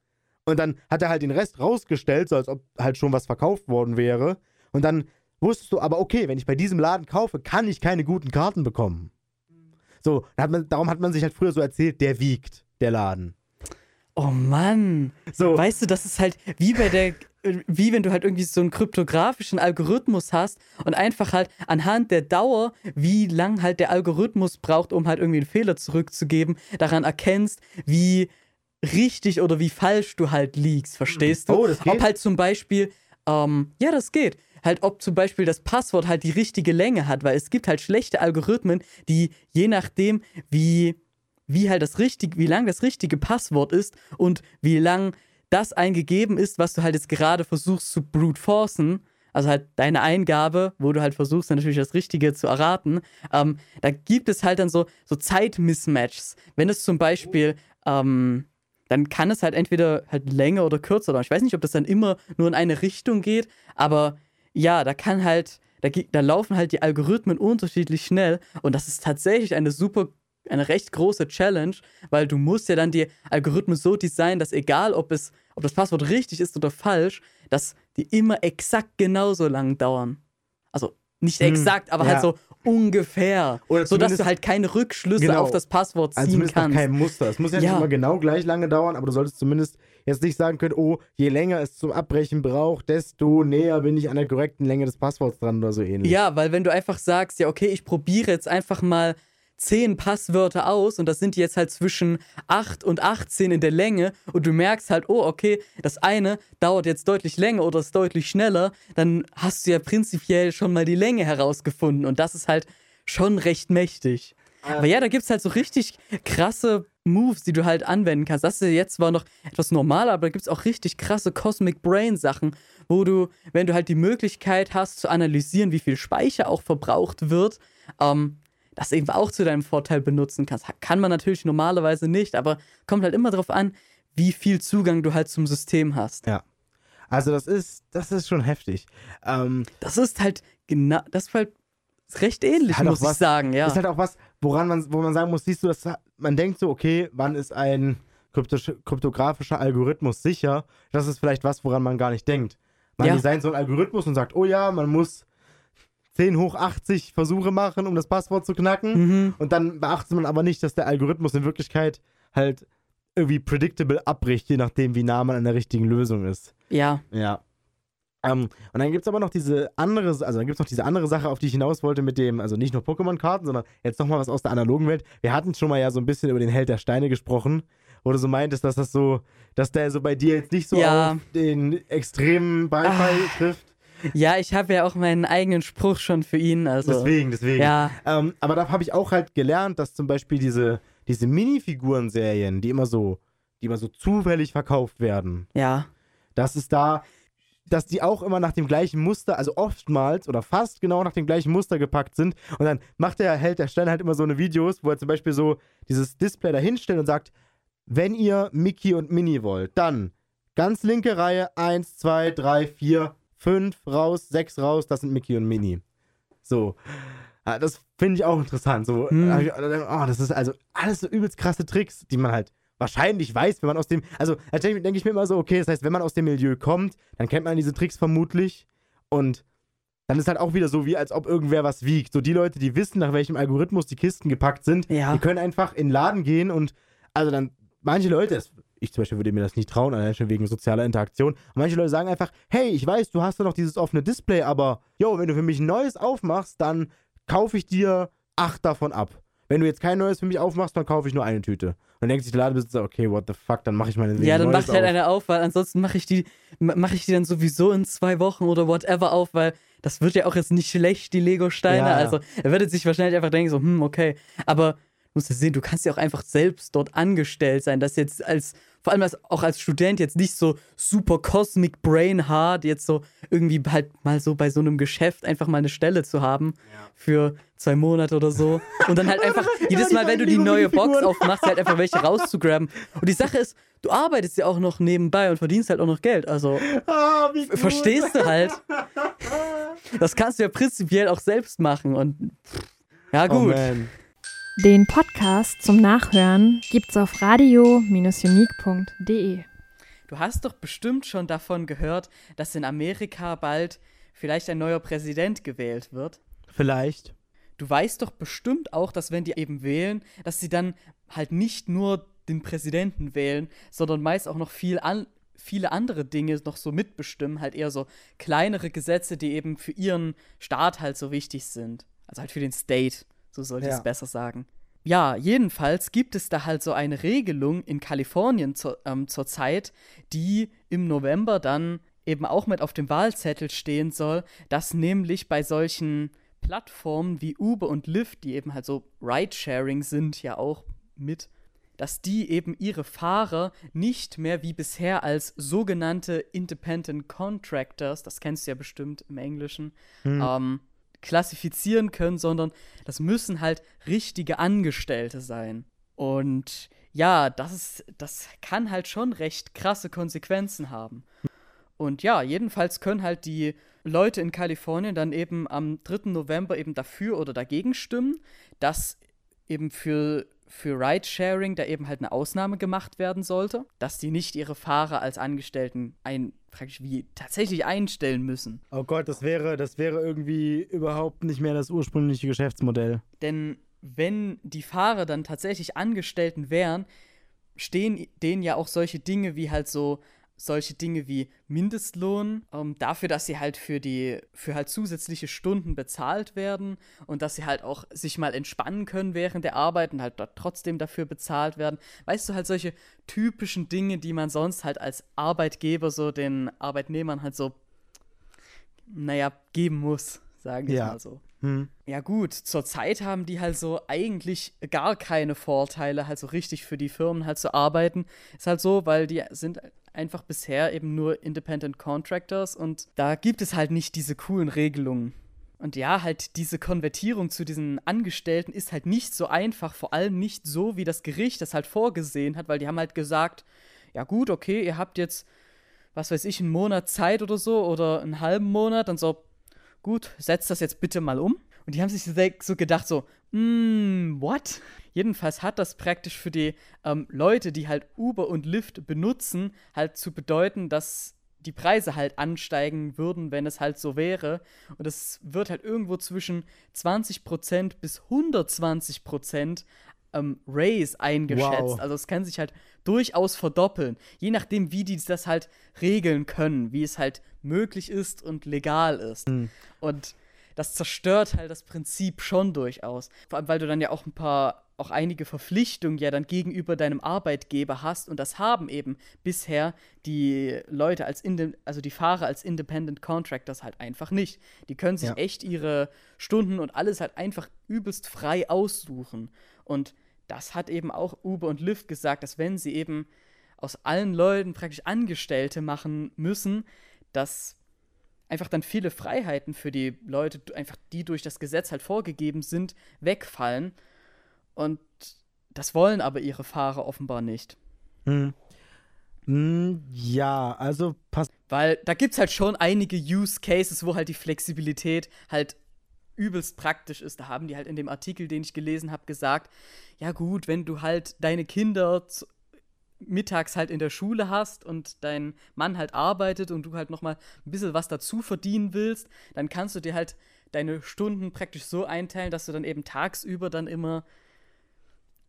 Und dann hat er halt den Rest rausgestellt, so als ob halt schon was verkauft worden wäre. Und dann wusstest du aber, okay, wenn ich bei diesem Laden kaufe, kann ich keine guten Karten bekommen. So, hat man, darum hat man sich halt früher so erzählt, der wiegt, der Laden. Oh Mann. So, Weißt du, das ist halt wie bei der, wie wenn du halt irgendwie so einen kryptografischen Algorithmus hast und einfach halt anhand der Dauer, wie lang halt der Algorithmus braucht, um halt irgendwie einen Fehler zurückzugeben, daran erkennst, wie richtig oder wie falsch du halt liegst, verstehst du? Oh, das geht? Ob halt zum Beispiel, ähm, ja, das geht. Halt, ob zum Beispiel das Passwort halt die richtige Länge hat, weil es gibt halt schlechte Algorithmen, die je nachdem, wie wie halt das richtige, wie lang das richtige Passwort ist und wie lang das eingegeben ist, was du halt jetzt gerade versuchst zu brute forcen, also halt deine Eingabe, wo du halt versuchst natürlich das Richtige zu erraten, ähm, da gibt es halt dann so, so Zeitmismatches. Wenn es zum Beispiel, ähm, dann kann es halt entweder halt länger oder kürzer dauern. Ich weiß nicht, ob das dann immer nur in eine Richtung geht, aber ja, da kann halt, da, da laufen halt die Algorithmen unterschiedlich schnell und das ist tatsächlich eine super eine recht große Challenge, weil du musst ja dann die Algorithmen so designen, dass egal, ob es, ob das Passwort richtig ist oder falsch, dass die immer exakt genauso lang dauern. Also nicht Hm, exakt, aber ja. halt so ungefähr. Oder sodass zumindest- du halt keine Rückschlüsse Genau. auf das Passwort also ziehen zumindest nach kannst. keinem Muster. Es muss ja nicht Ja. immer genau gleich lange dauern, aber du solltest zumindest jetzt nicht sagen können, oh, je länger es zum Abbrechen braucht, desto näher bin ich an der korrekten Länge des Passworts dran oder so ähnlich. Ja, weil wenn du einfach sagst, ja, okay, ich probiere jetzt einfach mal zehn Passwörter aus und das sind jetzt halt zwischen 8 und 18 in der Länge und du merkst halt, oh, okay, das eine dauert jetzt deutlich länger oder ist deutlich schneller, dann hast du ja prinzipiell schon mal die Länge herausgefunden und das ist halt schon recht mächtig. Aber ja, da gibt es halt so richtig krasse Moves, die du halt anwenden kannst. Das ist ja jetzt zwar noch etwas normaler, aber da gibt es auch richtig krasse Cosmic Brain Sachen, wo du, wenn du halt die Möglichkeit hast zu analysieren, wie viel Speicher auch verbraucht wird, ähm, das eben auch zu deinem Vorteil benutzen kannst. Kann man natürlich normalerweise nicht, aber kommt halt immer darauf an, wie viel Zugang du halt zum System hast. Ja. Also das ist, das ist schon heftig. Ähm, Das ist halt genau, das ist halt recht ähnlich, Halt muss ich was- sagen, ja. ist halt auch was, woran man, wo man sagen muss, siehst du, das, man denkt so, okay, wann ist ein kryptisch, kryptografischer Algorithmus sicher? Das ist vielleicht was, woran man gar nicht denkt. Man Ja. designt so einen Algorithmus und sagt, oh ja, man muss 10 hoch 80 Versuche machen, um das Passwort zu knacken. mhm. Und dann beachtet man aber nicht, dass der Algorithmus in Wirklichkeit halt irgendwie predictable abbricht, je nachdem, wie nah man an der richtigen Lösung ist. Ja, Ja. Ähm, und dann gibt es aber noch diese andere, also dann gibt noch diese andere Sache, auf die ich hinaus wollte mit dem, also nicht nur Pokémon-Karten, sondern jetzt nochmal was aus der analogen Welt. Wir hatten schon mal ja so ein bisschen über den Held der Steine gesprochen, wo du so meintest, dass das so, dass der so bei dir jetzt nicht so Ja. auf den extremen Beifall Ah. trifft. Ja, ich habe ja auch meinen eigenen Spruch schon für ihn, also. Deswegen, deswegen. Ja, Ähm, aber da habe ich auch halt gelernt, dass zum Beispiel diese, diese Minifiguren-Serien, die immer so, die immer so zufällig verkauft werden, ja. dass es da, dass die auch immer nach dem gleichen Muster, also oftmals oder fast genau nach dem gleichen Muster gepackt sind. Und dann macht der Held der Stein halt immer so eine Videos, wo er zum Beispiel so dieses Display da hinstellt und sagt, wenn ihr Mickey und Minnie wollt, dann ganz linke Reihe, 1, 2, 3, 4, 5 raus, 6 raus, das sind Mickey und Minnie. So. Ja, Das finde ich auch interessant. So, Hm. oh, das ist also alles so übelst krasse Tricks, die man halt wahrscheinlich weiß, wenn man aus dem. Also, da denke denk ich mir immer so, okay, das heißt, wenn man aus dem Milieu kommt, dann kennt man diese Tricks vermutlich. Und dann ist halt auch wieder so, wie als ob irgendwer was wiegt. So, die Leute, die wissen, nach welchem Algorithmus die Kisten gepackt sind, Ja. die können einfach in den Laden gehen und, also dann, manche Leute, das, ich zum Beispiel würde mir das nicht trauen, allein schon wegen sozialer Interaktion. Und manche Leute sagen einfach, hey, ich weiß, du hast da noch dieses offene Display, aber, yo, wenn du für mich ein neues aufmachst, dann kaufe ich dir acht davon ab. Wenn du jetzt kein neues für mich aufmachst, dann kaufe ich nur eine Tüte. Und dann denkt sich der Ladenbesitzer, okay, what the fuck, dann mache ich meine Ja, dann neues macht halt auf. eine auf, weil ansonsten mache ich die mache ich die dann sowieso in zwei Wochen oder whatever auf, weil das wird ja auch jetzt nicht schlecht, die Lego-Steine. Ja, ja. Also er würde sich wahrscheinlich einfach denken, so, hm, okay. Aber du musst ja sehen, du kannst ja auch einfach selbst dort angestellt sein, das jetzt als, vor allem als, auch als Student jetzt nicht so super Cosmic Brain Hard, jetzt so irgendwie halt mal so bei so einem Geschäft einfach mal eine Stelle zu haben für zwei Monate oder so. Und dann halt [laughs] einfach jedes Mal, wenn du die neue Box aufmachst, halt einfach welche rauszugraben. Und die Sache ist, du arbeitest ja auch noch nebenbei und verdienst halt auch noch Geld. Also gut. verstehst du halt. [laughs] Das kannst du ja prinzipiell auch selbst machen. Und ja, Oh, gut. man. Den Podcast zum Nachhören gibt's auf radio-unique.de. Du hast doch bestimmt schon davon gehört, dass in Amerika bald vielleicht ein neuer Präsident gewählt wird. Vielleicht. Du weißt doch bestimmt auch, dass wenn die eben wählen, dass sie dann halt nicht nur den Präsidenten wählen, sondern meist auch noch viel an, viele andere Dinge noch so mitbestimmen, halt eher so kleinere Gesetze, die eben für ihren Staat halt so wichtig sind. Also halt für den State, so sollte ich Ja. es besser sagen. Ja, jedenfalls gibt es da halt so eine Regelung in Kalifornien zur, ähm, zurzeit, die im November dann eben auch mit auf dem Wahlzettel stehen soll, dass nämlich bei solchen Plattformen wie Uber und Lyft, die eben halt so Ridesharing sind, ja auch mit, dass die eben ihre Fahrer nicht mehr wie bisher als sogenannte Independent Contractors, das kennst du ja bestimmt im Englischen, ähm, klassifizieren können, sondern das müssen halt richtige Angestellte sein. Und ja, das ist, das kann halt schon recht krasse Konsequenzen haben. Und ja, jedenfalls können halt die Leute in Kalifornien dann eben am 3. November eben dafür oder dagegen stimmen, dass eben für, für Ridesharing da eben halt eine Ausnahme gemacht werden sollte, dass die nicht ihre Fahrer als Angestellten ein, praktisch wie tatsächlich einstellen müssen. Oh Gott, das wäre, das wäre irgendwie überhaupt nicht mehr das ursprüngliche Geschäftsmodell. Denn wenn die Fahrer dann tatsächlich Angestellten wären, stehen denen ja auch solche Dinge wie halt so solche Dinge wie Mindestlohn, ähm, dafür, dass sie halt für die, für halt zusätzliche Stunden bezahlt werden und dass sie halt auch sich mal entspannen können während der Arbeit und halt dort trotzdem dafür bezahlt werden. Weißt du, halt solche typischen Dinge, die man sonst halt als Arbeitgeber so den Arbeitnehmern halt so, naja, geben muss, sagen wir Ja. mal so. Hm. Ja gut, zurzeit haben die halt so eigentlich gar keine Vorteile, halt so richtig für die Firmen halt zu arbeiten. Ist halt so, weil die sind einfach bisher eben nur Independent Contractors und da gibt es halt nicht diese coolen Regelungen. Und ja, halt diese Konvertierung zu diesen Angestellten ist halt nicht so einfach, vor allem nicht so, wie das Gericht das halt vorgesehen hat, weil die haben halt gesagt, ja gut, okay, ihr habt jetzt was weiß ich, einen Monat Zeit oder so oder einen halben Monat, dann so, gut, setz das jetzt bitte mal um. Und die haben sich so gedacht, so, mm, what? Jedenfalls hat das praktisch für die ähm, Leute, die halt Uber und Lyft benutzen, halt zu bedeuten, dass die Preise halt ansteigen würden, wenn es halt so wäre. Und es wird halt irgendwo zwischen 20% bis 120% ähm, Raise eingeschätzt. Wow. Also es kann sich halt durchaus verdoppeln, je nachdem, wie die das halt regeln können, wie es halt möglich ist und legal ist. Mhm. Und das zerstört halt das Prinzip schon durchaus. Vor allem, weil du dann ja auch ein paar, auch einige Verpflichtungen ja dann gegenüber deinem Arbeitgeber hast und das haben eben bisher die Leute als, Inde also die Fahrer als Independent Contractors halt einfach nicht. Die können sich ja. echt ihre Stunden und alles halt einfach übelst frei aussuchen. Und das hat eben auch Uber und Lyft gesagt, dass wenn sie eben aus allen Leuten praktisch Angestellte machen müssen, dass einfach dann viele Freiheiten für die Leute, einfach die durch das Gesetz halt vorgegeben sind, wegfallen. Und das wollen aber ihre Fahrer offenbar nicht. Hm. Hm, ja, also passt. Weil da gibt es halt schon einige Use Cases, wo halt die Flexibilität halt übelst praktisch ist. Da haben die halt in dem Artikel, den ich gelesen habe, gesagt, ja gut, wenn du halt deine Kinder mittags halt in der Schule hast und dein Mann halt arbeitet und du halt noch mal ein bisschen was dazu verdienen willst, dann kannst du dir halt deine Stunden praktisch so einteilen, dass du dann eben tagsüber dann immer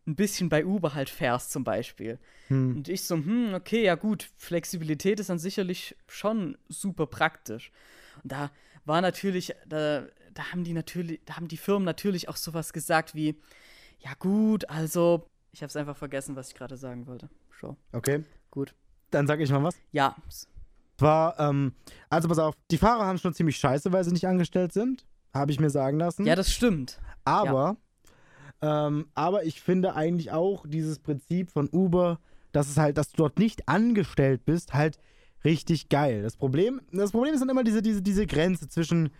ein bisschen bei Uber halt fährst zum Beispiel. Hm. Und ich so, hm, okay, ja gut, Flexibilität ist dann sicherlich schon super praktisch. Und da war natürlich, da, da haben die natürlich, da haben die Firmen natürlich auch sowas gesagt wie, ja gut, also, ich habe es einfach vergessen, was ich gerade sagen wollte. Show. Okay. Gut. Dann sag ich mal was. Ja. War, ähm, also pass auf, die Fahrer haben schon ziemlich scheiße, weil sie nicht angestellt sind. Habe ich mir sagen lassen. Ja, das stimmt. Aber, ja. ähm, aber ich finde eigentlich auch dieses Prinzip von Uber, dass es halt, dass du dort nicht angestellt bist, halt richtig geil. Das Problem, das Problem ist dann immer diese, diese, diese Grenze zwischen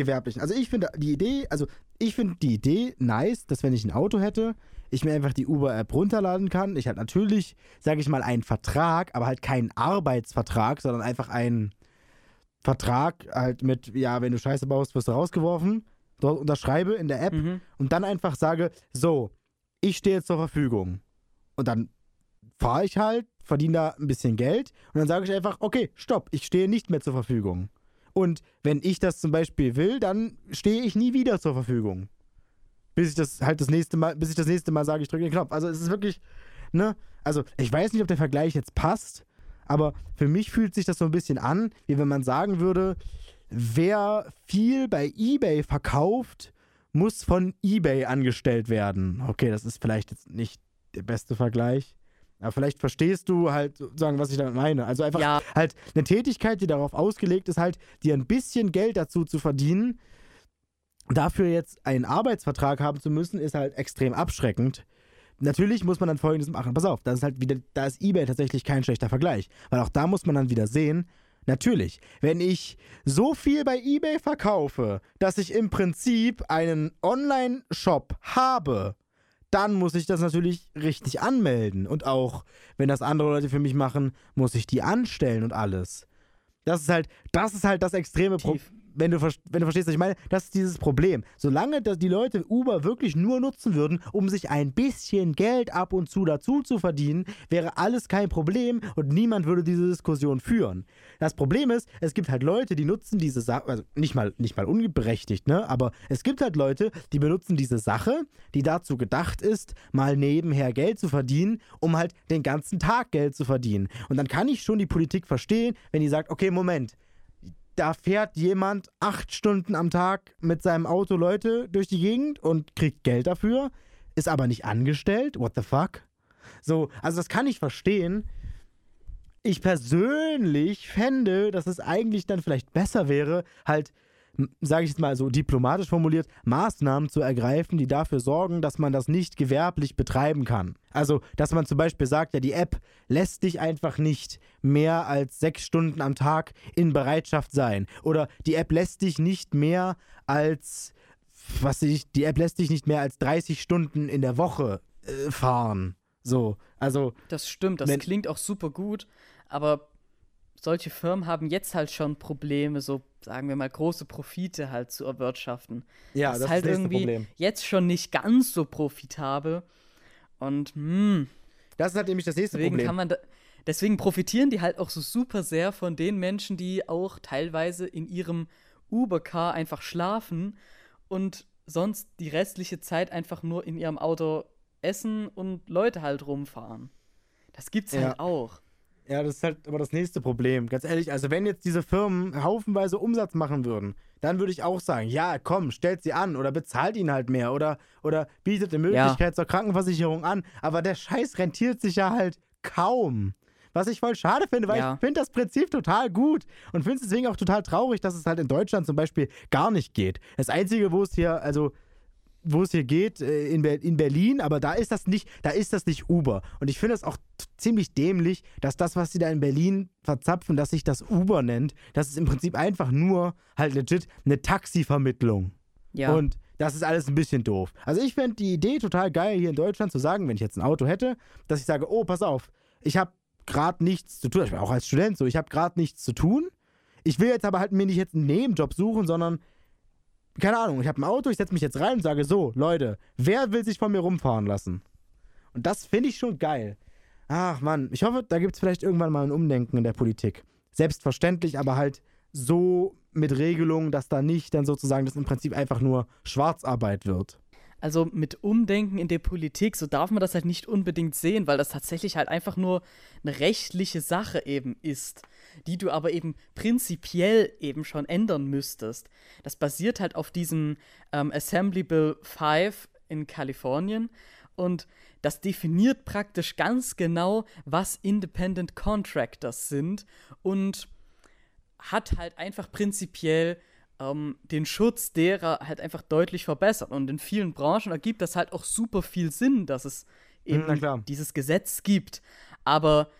gewerblichen. Also ich finde die Idee, also ich finde die Idee nice, dass wenn ich ein Auto hätte, ich mir einfach die Uber-App runterladen kann. Ich halt natürlich, sage ich mal, einen Vertrag, aber halt keinen Arbeitsvertrag, sondern einfach einen Vertrag halt mit, ja, wenn du Scheiße baust, wirst du rausgeworfen. Dort unterschreibe in der App mhm. und dann einfach sage, so, ich stehe zur Verfügung. Und dann fahre ich halt, verdiene da ein bisschen Geld und dann sage ich einfach, okay, stopp, ich stehe nicht mehr zur Verfügung. Und wenn ich das zum Beispiel will, dann stehe ich nie wieder zur Verfügung bis ich das halt das nächste Mal, bis ich das nächste Mal sage, ich drücke den Knopf. Also es ist wirklich, ne? Also ich weiß nicht, ob der Vergleich jetzt passt, aber für mich fühlt sich das so ein bisschen an, wie wenn man sagen würde, wer viel bei eBay verkauft, muss von eBay angestellt werden. Okay, das ist vielleicht jetzt nicht der beste Vergleich. Aber vielleicht verstehst du halt sozusagen, was ich damit meine. Also einfach ja. halt eine Tätigkeit, die darauf ausgelegt ist, halt dir ein bisschen Geld dazu zu verdienen, dafür jetzt einen Arbeitsvertrag haben zu müssen, ist halt extrem abschreckend. Natürlich muss man dann folgendes machen. Pass auf, das ist halt wieder, da ist eBay tatsächlich kein schlechter Vergleich. Weil auch da muss man dann wieder sehen, natürlich, wenn ich so viel bei eBay verkaufe, dass ich im Prinzip einen Online-Shop habe, dann muss ich das natürlich richtig anmelden. Und auch, wenn das andere Leute für mich machen, muss ich die anstellen und alles. Das ist halt, das ist halt das extreme Problem wenn du, wenn du verstehst, was ich meine, das ist dieses Problem. Solange die Leute Uber wirklich nur nutzen würden, um sich ein bisschen Geld ab und zu dazu zu verdienen, wäre alles kein Problem und niemand würde diese Diskussion führen. Das Problem ist, es gibt halt Leute, die nutzen diese Sache, also nicht mal, nicht mal unberechtigt, ne? Aber es gibt halt Leute, die benutzen diese Sache, die dazu gedacht ist, mal nebenher Geld zu verdienen, um halt den ganzen Tag Geld zu verdienen. Und dann kann ich schon die Politik verstehen, wenn die sagt, okay, Moment, da fährt jemand acht Stunden am Tag mit seinem Auto Leute durch die Gegend und kriegt Geld dafür, ist aber nicht angestellt. What the fuck? So, also das kann ich verstehen. Ich persönlich fände, dass es eigentlich dann vielleicht besser wäre, halt sage ich jetzt mal so diplomatisch formuliert, Maßnahmen zu ergreifen, die dafür sorgen, dass man das nicht gewerblich betreiben kann. Also, dass man zum Beispiel sagt, ja, die App lässt dich einfach nicht mehr als sechs Stunden am Tag in Bereitschaft sein. Oder die App lässt dich nicht mehr als, was ich, die App lässt dich nicht mehr als 30 Stunden in der Woche äh, fahren. So, also. Das stimmt, das klingt auch super gut, aber solche Firmen haben jetzt halt schon Probleme, so sagen wir mal große Profite halt zu erwirtschaften. Ja, das, das ist halt irgendwie Problem. jetzt schon nicht ganz so profitabel. Und hm, Das ist halt nämlich das nächste deswegen Problem. kann man da, deswegen profitieren die halt auch so super sehr von den Menschen, die auch teilweise in ihrem Uber-Car einfach schlafen und sonst die restliche Zeit einfach nur in ihrem Auto essen und Leute halt rumfahren. Das gibt's Ja. halt auch. Ja, das ist halt aber das nächste Problem. Ganz ehrlich, also wenn jetzt diese Firmen haufenweise Umsatz machen würden, dann würde ich auch sagen, ja, komm, stellt sie an oder bezahlt ihn halt mehr oder, oder bietet eine Möglichkeit zur Krankenversicherung an. Aber der Scheiß rentiert sich ja halt kaum. Was ich voll schade finde, weil Ja. ich finde das Prinzip total gut und finde es deswegen auch total traurig, dass es halt in Deutschland zum Beispiel gar nicht geht. Das Einzige, wo es hier, also wo es hier geht, äh, in, Ber in Berlin, aber da ist das nicht, da ist das nicht Uber. Und ich finde es auch ziemlich dämlich, dass das, was sie da in Berlin verzapfen, dass sich das Uber nennt, das ist im Prinzip einfach nur halt legit eine Taxivermittlung. Ja. Und das ist alles ein bisschen doof. Also ich fände die Idee total geil, hier in Deutschland zu sagen, wenn ich jetzt ein Auto hätte, dass ich sage, oh, pass auf, ich habe gerade nichts zu tun. Ich bin auch als Student so, ich habe gerade nichts zu tun. Ich will jetzt aber halt mir nicht jetzt einen Nebenjob suchen, sondern keine Ahnung, ich habe ein Auto, ich setze mich jetzt rein und sage so, Leute, wer will sich von mir rumfahren lassen? Und das finde ich schon geil. Ach Mann, ich hoffe, da gibt es vielleicht irgendwann mal ein Umdenken in der Politik. Selbstverständlich, aber halt so mit Regelungen, dass da nicht dann sozusagen das im Prinzip einfach nur Schwarzarbeit wird. Also mit Umdenken in der Politik, so darf man das halt nicht unbedingt sehen, weil das tatsächlich halt einfach nur eine rechtliche Sache eben ist, die du aber eben prinzipiell eben schon ändern müsstest. Das basiert halt auf diesem ähm, Assembly Bill 5 in Kalifornien und das definiert praktisch ganz genau, was Independent Contractors sind und hat halt einfach prinzipiell ähm, den Schutz derer halt einfach deutlich verbessert. Und in vielen Branchen ergibt das halt auch super viel Sinn, dass es eben na klar. dieses Gesetz gibt. Aber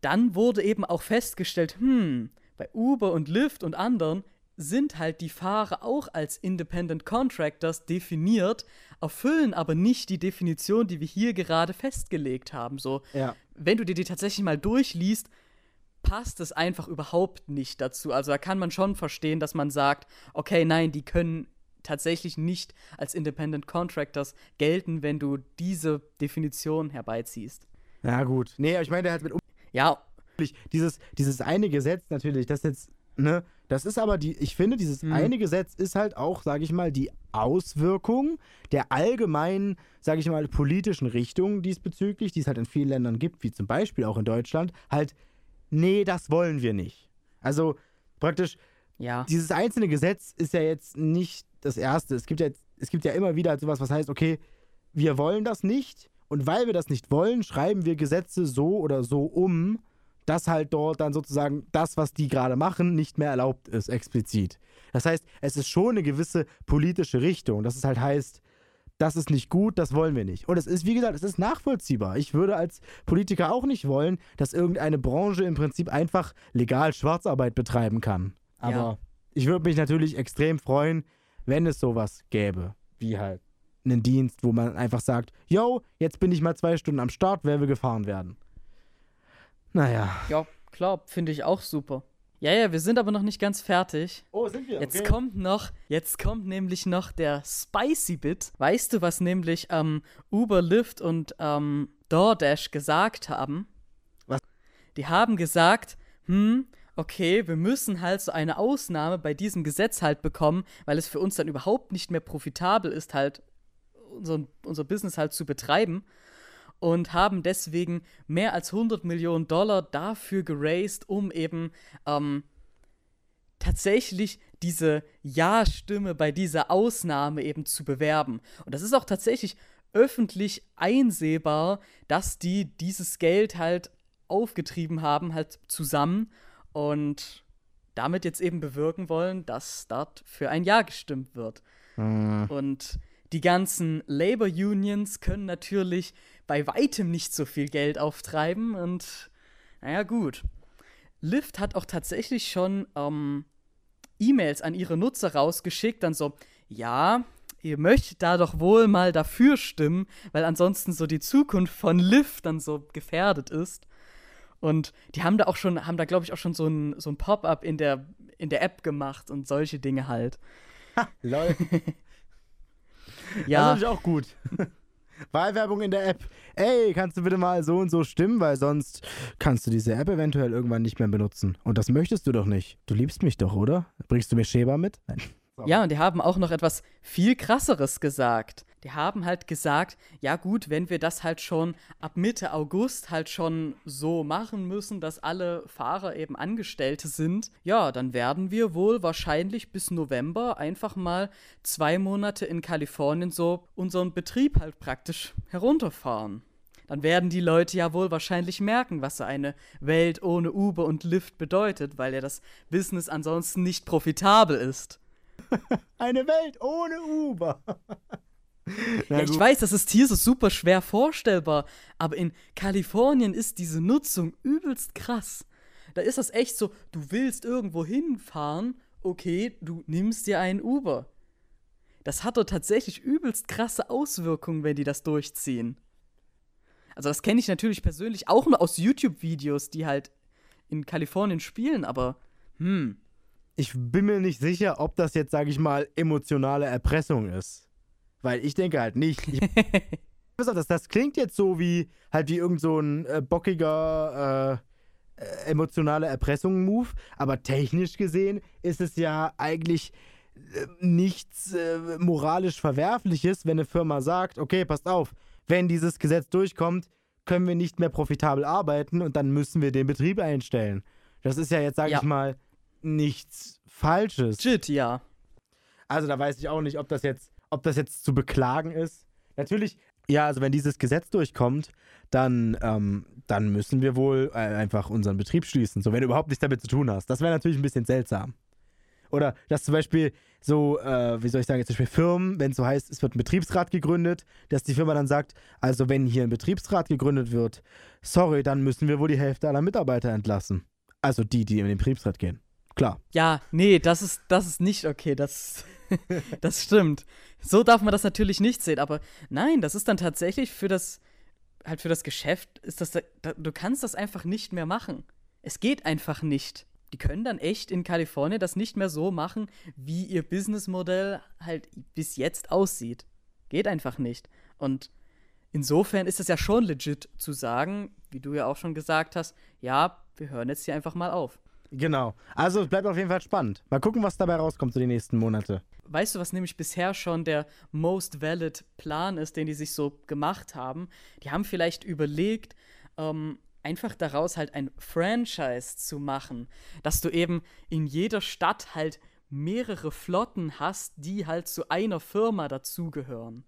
dann wurde eben auch festgestellt, hm, bei Uber und Lyft und anderen sind halt die Fahrer auch als Independent Contractors definiert, erfüllen aber nicht die Definition, die wir hier gerade festgelegt haben. So, Ja. wenn du dir die tatsächlich mal durchliest, passt es einfach überhaupt nicht dazu. Also da kann man schon verstehen, dass man sagt, okay, nein, die können tatsächlich nicht als Independent Contractors gelten, wenn du diese Definition herbeiziehst. Ja, gut. Nee, ich meine, der hat mit Ja, natürlich dieses, dieses eine Gesetz natürlich, das jetzt, ne, das ist aber die, ich finde, dieses Hm. eine Gesetz ist halt auch, sage ich mal, die Auswirkung der allgemeinen, sage ich mal, politischen Richtung diesbezüglich, die es halt in vielen Ländern gibt, wie zum Beispiel auch in Deutschland, halt, nee, das wollen wir nicht. Also praktisch, ja. dieses einzelne Gesetz ist ja jetzt nicht das erste. Es gibt ja, jetzt, es gibt ja immer wieder sowas, was heißt, okay, wir wollen das nicht und weil wir das nicht wollen, schreiben wir Gesetze so oder so um, dass halt dort dann sozusagen das, was die gerade machen, nicht mehr erlaubt ist, explizit. Das heißt, es ist schon eine gewisse politische Richtung, dass es halt heißt, das ist nicht gut, das wollen wir nicht. Und es ist, wie gesagt, es ist nachvollziehbar. Ich würde als Politiker auch nicht wollen, dass irgendeine Branche im Prinzip einfach legal Schwarzarbeit betreiben kann. Aber Ja. ich würde mich natürlich extrem freuen, wenn es sowas gäbe, wie halt einen Dienst, wo man einfach sagt, yo, jetzt bin ich mal zwei Stunden am Start, wer will gefahren werden. Naja. Ja, klar, finde ich auch super. Ja, ja, wir sind aber noch nicht ganz fertig. Oh, sind wir? Jetzt kommt noch, jetzt kommt nämlich noch der Spicy Bit. Weißt du, was nämlich ähm, Uber, Lyft und ähm, DoorDash gesagt haben? Was? Die haben gesagt, hm, okay, wir müssen halt so eine Ausnahme bei diesem Gesetz halt bekommen, weil es für uns dann überhaupt nicht mehr profitabel ist, halt unser, unser Business halt zu betreiben. Und haben deswegen mehr als 100 Millionen Dollar dafür geraced, um eben ähm, tatsächlich diese Ja-Stimme bei dieser Ausnahme eben zu bewerben. Und das ist auch tatsächlich öffentlich einsehbar, dass die dieses Geld halt aufgetrieben haben, halt zusammen und damit jetzt eben bewirken wollen, dass dort für ein Ja gestimmt wird. Und die ganzen Labor Unions können natürlich bei weitem nicht so viel Geld auftreiben und naja, gut. Lyft hat auch tatsächlich schon ähm, E-Mails an ihre Nutzer rausgeschickt, dann so, ja, ihr möchtet da doch wohl mal dafür stimmen, weil ansonsten so die Zukunft von Lyft dann so gefährdet ist. Und die haben da auch schon, haben da, glaube ich, auch schon so ein, so ein Pop-up in der, in der App gemacht und solche Dinge halt. Lol. [laughs] Ja, Das ist auch gut. Wahlwerbung in der App. Ey, kannst du bitte mal so und so stimmen, weil sonst kannst du diese App eventuell irgendwann nicht mehr benutzen. Und das möchtest du doch nicht. Du liebst mich doch, oder? Bringst du mir Schäber mit? Nein. Ja, und die haben auch noch etwas viel krasseres gesagt. Die haben halt gesagt, ja gut, wenn wir das halt schon ab Mitte August halt schon so machen müssen, dass alle Fahrer eben Angestellte sind, ja, dann werden wir wohl wahrscheinlich bis November einfach mal zwei Monate in Kalifornien so unseren Betrieb halt praktisch herunterfahren. Dann werden die Leute ja wohl wahrscheinlich merken, was so eine Welt ohne Uber und Lyft bedeutet, weil ja das Business ansonsten nicht profitabel ist. [laughs] Eine Welt ohne Uber. [laughs] Ja, ich weiß, das ist hier so super schwer vorstellbar, aber in Kalifornien ist diese Nutzung übelst krass. Da ist das echt so, du willst irgendwo hinfahren, okay, du nimmst dir einen Uber. Das hat dort tatsächlich übelst krasse Auswirkungen, wenn die das durchziehen. Also das kenne ich natürlich persönlich auch nur aus YouTube-Videos, die halt in Kalifornien spielen, aber hm, Ich bin mir nicht sicher, ob das jetzt, sage ich mal, emotionale Erpressung ist. Weil ich denke halt nicht. Ich, [laughs] das, das klingt jetzt so wie halt wie irgend so ein äh, bockiger äh, äh, emotionale Erpressung-Move, aber technisch gesehen ist es ja eigentlich äh, nichts äh, moralisch Verwerfliches, wenn eine Firma sagt, okay, passt auf, wenn dieses Gesetz durchkommt, können wir nicht mehr profitabel arbeiten und dann müssen wir den Betrieb einstellen. Das ist ja jetzt, sage Ja. ich mal, nichts Falsches. shit, ja. Also da weiß ich auch nicht, ob das jetzt, ob das jetzt zu beklagen ist. Natürlich, ja, also wenn dieses Gesetz durchkommt, dann, ähm, dann müssen wir wohl äh, einfach unseren Betrieb schließen, so wenn du überhaupt nichts damit zu tun hast. Das wäre natürlich ein bisschen seltsam. Oder dass zum Beispiel so, äh, wie soll ich sagen, jetzt zum Beispiel Firmen, wenn es so heißt, es wird ein Betriebsrat gegründet, dass die Firma dann sagt, also wenn hier ein Betriebsrat gegründet wird, sorry, dann müssen wir wohl die Hälfte aller Mitarbeiter entlassen. Also die, die in den Betriebsrat gehen. Klar. Ja, nee, das ist, das ist nicht okay. Das, [laughs] das stimmt. So darf man das natürlich nicht sehen. Aber nein, das ist dann tatsächlich für das, halt für das Geschäft, ist das, da, du kannst das einfach nicht mehr machen. Es geht einfach nicht. Die können dann echt in Kalifornien das nicht mehr so machen, wie ihr Businessmodell halt bis jetzt aussieht. Geht einfach nicht. Und insofern ist es ja schon legit zu sagen, wie du ja auch schon gesagt hast, ja, wir hören jetzt hier einfach mal auf. Genau. Also es bleibt auf jeden Fall spannend. Mal gucken, was dabei rauskommt so die nächsten Monate. Weißt du, was nämlich bisher schon der most valid Plan ist, den die sich so gemacht haben? Die haben vielleicht überlegt, ähm, einfach daraus halt ein Franchise zu machen, dass du eben in jeder Stadt halt mehrere Flotten hast, die halt zu einer Firma dazugehören.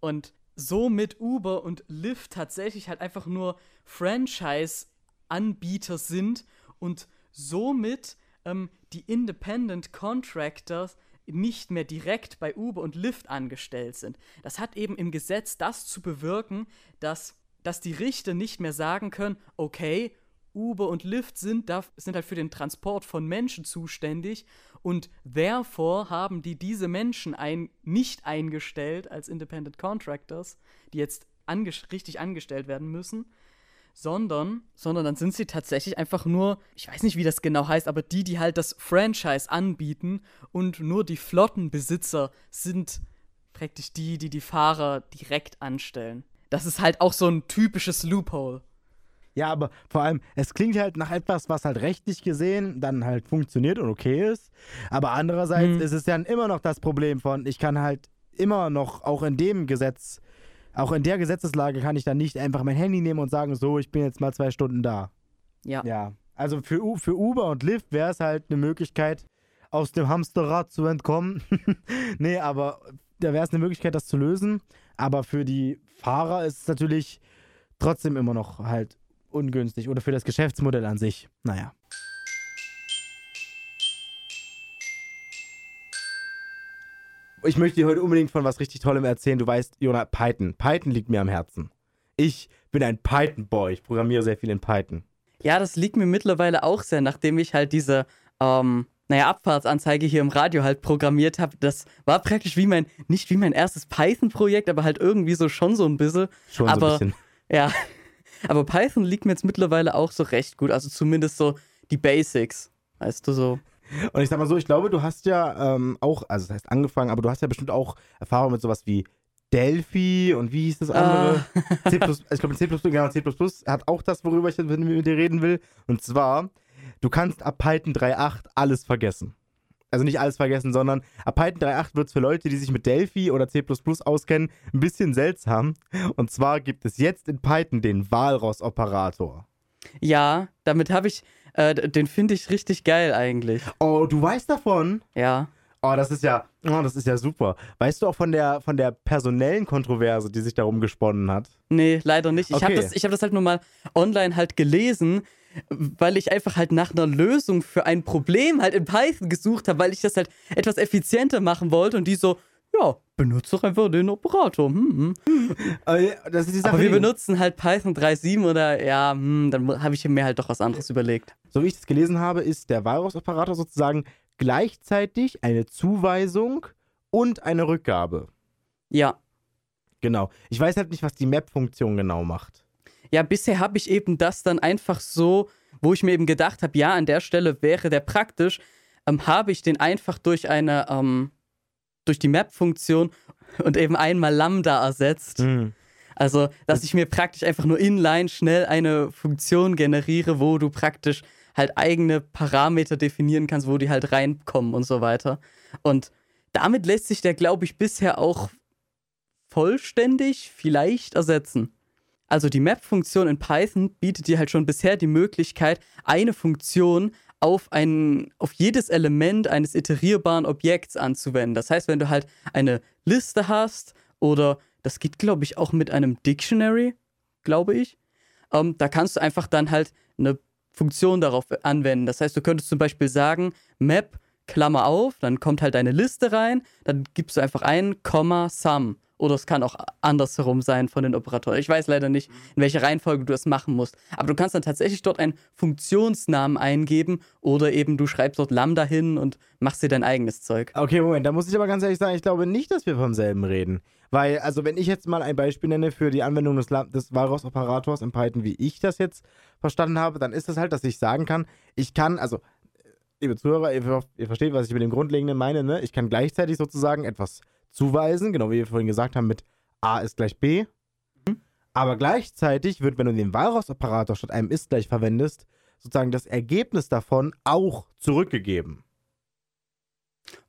Und somit Uber und Lyft tatsächlich halt einfach nur Franchise-Anbieter sind und somit ähm, die Independent Contractors nicht mehr direkt bei Uber und Lyft angestellt sind. Das hat eben im Gesetz das zu bewirken, dass, dass die Richter nicht mehr sagen können, okay, Uber und Lyft sind, da, sind halt für den Transport von Menschen zuständig und therefore haben die diese Menschen ein, nicht eingestellt als Independent Contractors, die jetzt ange richtig angestellt werden müssen, sondern, sondern dann sind sie tatsächlich einfach nur, ich weiß nicht, wie das genau heißt, aber die, die halt das Franchise anbieten und nur die Flottenbesitzer sind praktisch die, die die Fahrer direkt anstellen. Das ist halt auch so ein typisches Loophole. Ja, aber vor allem, es klingt halt nach etwas, was halt rechtlich gesehen dann halt funktioniert und okay ist. Aber andererseits Hm. ist es dann immer noch das Problem von, ich kann halt immer noch, auch in dem Gesetz, auch in der Gesetzeslage kann ich dann nicht einfach mein Handy nehmen und sagen, so, ich bin jetzt mal zwei Stunden da. Ja. Ja. Also für, U- für Uber und Lyft wäre es halt eine Möglichkeit, aus dem Hamsterrad zu entkommen. [laughs] nee, aber da wäre es eine Möglichkeit, das zu lösen. Aber für die Fahrer ist es natürlich trotzdem immer noch halt ungünstig. Oder für das Geschäftsmodell an sich. Naja. Ich möchte dir heute unbedingt von was richtig Tollem erzählen. Du weißt, Jonah, Python. Python liegt mir am Herzen. Ich bin ein Python-Boy. Ich programmiere sehr viel in Python. Ja, das liegt mir mittlerweile auch sehr, nachdem ich halt diese, ähm, naja, Abfahrtsanzeige hier im Radio halt programmiert habe. Das war praktisch wie mein, nicht wie mein erstes Python-Projekt, aber halt irgendwie so schon so ein bisschen. Schon Aber- so ein bisschen. Ja, Aber Python liegt mir jetzt mittlerweile auch so recht gut. Also zumindest so die Basics. Weißt du so. Und ich sag mal so, ich glaube, du hast ja ähm, auch, also das heißt angefangen, aber du hast ja bestimmt auch Erfahrung mit sowas wie Delphi und wie hieß das andere? Ah. C++, [laughs] ich glaube C++, genau, C++ hat auch das, worüber ich mit dir reden will. Und zwar, du kannst ab Python 3.8 alles vergessen. Also nicht alles vergessen, sondern ab Python 3.8 wird es für Leute, die sich mit Delphi oder C++ auskennen, ein bisschen seltsam. Und zwar gibt es jetzt in Python den Walross-Operator. Ja, damit habe ich, äh, den finde ich richtig geil eigentlich. Oh, du weißt davon? Ja. Oh, das ist ja, oh, das ist ja super. Weißt du auch von der, von der personellen Kontroverse, die sich darum gesponnen hat? Nee, leider nicht. Ich habe Okay. das, ich hab das halt nur mal online halt gelesen, weil ich einfach halt nach einer Lösung für ein Problem halt in Python gesucht habe, weil ich das halt etwas effizienter machen wollte und die so, ja, benutze doch einfach den Operator. Hm, hm. Die Sache. Aber wir benutzen halt Python 3.7 oder ja, hm, dann habe ich mir halt doch was anderes überlegt. so wie ich das gelesen habe, ist der Walross-Operator sozusagen gleichzeitig eine Zuweisung und eine Rückgabe. Ja. Genau. Ich weiß halt nicht, was die Map-Funktion genau macht. Ja, bisher habe ich eben das dann einfach so, wo ich mir eben gedacht habe, ja, an der Stelle wäre der praktisch, ähm, habe ich den einfach durch eine, ähm, durch die Map-Funktion und eben einmal Lambda ersetzt. Also, dass ich mir praktisch einfach nur inline schnell eine Funktion generiere, wo du praktisch halt eigene Parameter definieren kannst, wo die halt reinkommen und so weiter. Und damit lässt sich der, glaube ich, bisher auch vollständig vielleicht ersetzen. Also die Map-Funktion in Python bietet dir halt schon bisher die Möglichkeit, eine Funktion auf, ein, auf jedes Element eines iterierbaren Objekts anzuwenden. Das heißt, wenn du halt eine Liste hast oder das geht, glaube ich, auch mit einem Dictionary, glaube ich, ähm, da kannst du einfach dann halt eine Funktion darauf anwenden. Das heißt, du könntest zum Beispiel sagen, Map, Klammer auf, dann kommt halt eine Liste rein, dann gibst du einfach ein, Komma, Sum. Oder es kann auch andersherum sein von den Operatoren. Ich weiß leider nicht, in welcher Reihenfolge du das machen musst. Aber du kannst dann tatsächlich dort einen Funktionsnamen eingeben oder eben du schreibst dort Lambda hin und machst dir dein eigenes Zeug. Okay, Moment, da muss ich aber ganz ehrlich sagen, ich glaube nicht, dass wir vom selben reden. Weil, also wenn ich jetzt mal ein Beispiel nenne für die Anwendung des, des Walross-Operators in Python, wie ich das jetzt verstanden habe, dann ist das halt, dass ich sagen kann, ich kann, also, äh, liebe Zuhörer, ihr, ihr versteht, was ich mit dem Grundlegenden meine, ne? Ich kann gleichzeitig sozusagen etwas zuweisen, genau wie wir vorhin gesagt haben, mit A ist gleich B. Aber gleichzeitig wird, wenn du den Walross-Operator statt einem ist gleich verwendest, sozusagen das Ergebnis davon auch zurückgegeben.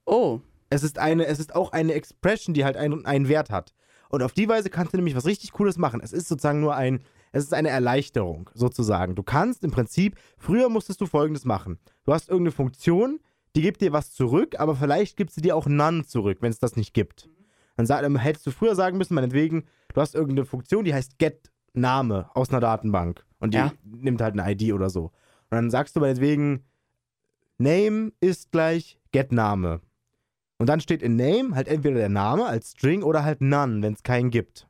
Oh, Es ist, eine, es ist auch eine Expression, die halt einen, einen Wert hat. Und auf die Weise kannst du nämlich was richtig Cooles machen. Es ist sozusagen nur ein, es ist eine Erleichterung, sozusagen. Du kannst im Prinzip, früher musstest du folgendes machen. Du hast irgendeine Funktion, die gibt dir was zurück, aber vielleicht gibt sie dir auch None zurück, wenn es das nicht gibt. Dann, sag, dann hättest du früher sagen müssen, meinetwegen, du hast irgendeine Funktion, die heißt get Name aus einer Datenbank. Und die Ja. nimmt halt eine ID oder so. Und dann sagst du meinetwegen, Name ist gleich get Name. Und dann steht in Name halt entweder der Name als String oder halt None, wenn es keinen gibt.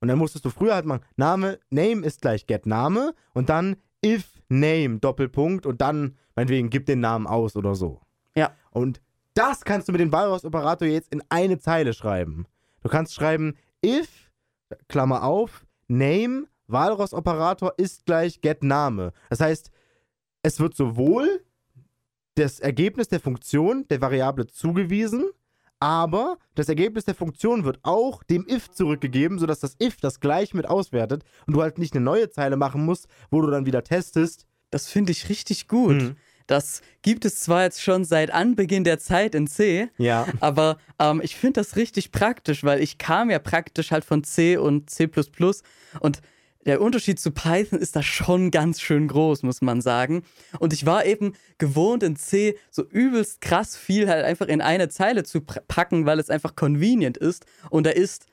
Und dann musstest du früher halt machen, Name, Name ist gleich get Name und dann if Name, Doppelpunkt und dann, meinetwegen, gib den Namen aus oder so. Ja. Und das kannst du mit dem Walross-Operator jetzt in eine Zeile schreiben. Du kannst schreiben, if, Klammer auf, Name, Walross-Operator ist gleich get Name. Das heißt, es wird sowohl das Ergebnis der Funktion der Variable zugewiesen, aber das Ergebnis der Funktion wird auch dem if zurückgegeben, sodass das if das gleich mit auswertet und du halt nicht eine neue Zeile machen musst, wo du dann wieder testest. das finde ich richtig gut. Mhm. Das gibt es zwar jetzt schon seit Anbeginn der Zeit in C, Ja. aber ähm, ich finde das richtig praktisch, weil ich kam ja praktisch halt von C und C und der Unterschied zu Python ist da schon ganz schön groß, muss man sagen. Und ich war eben gewohnt in C so übelst krass viel halt einfach in eine Zeile zu packen, weil es einfach convenient ist. Und da ist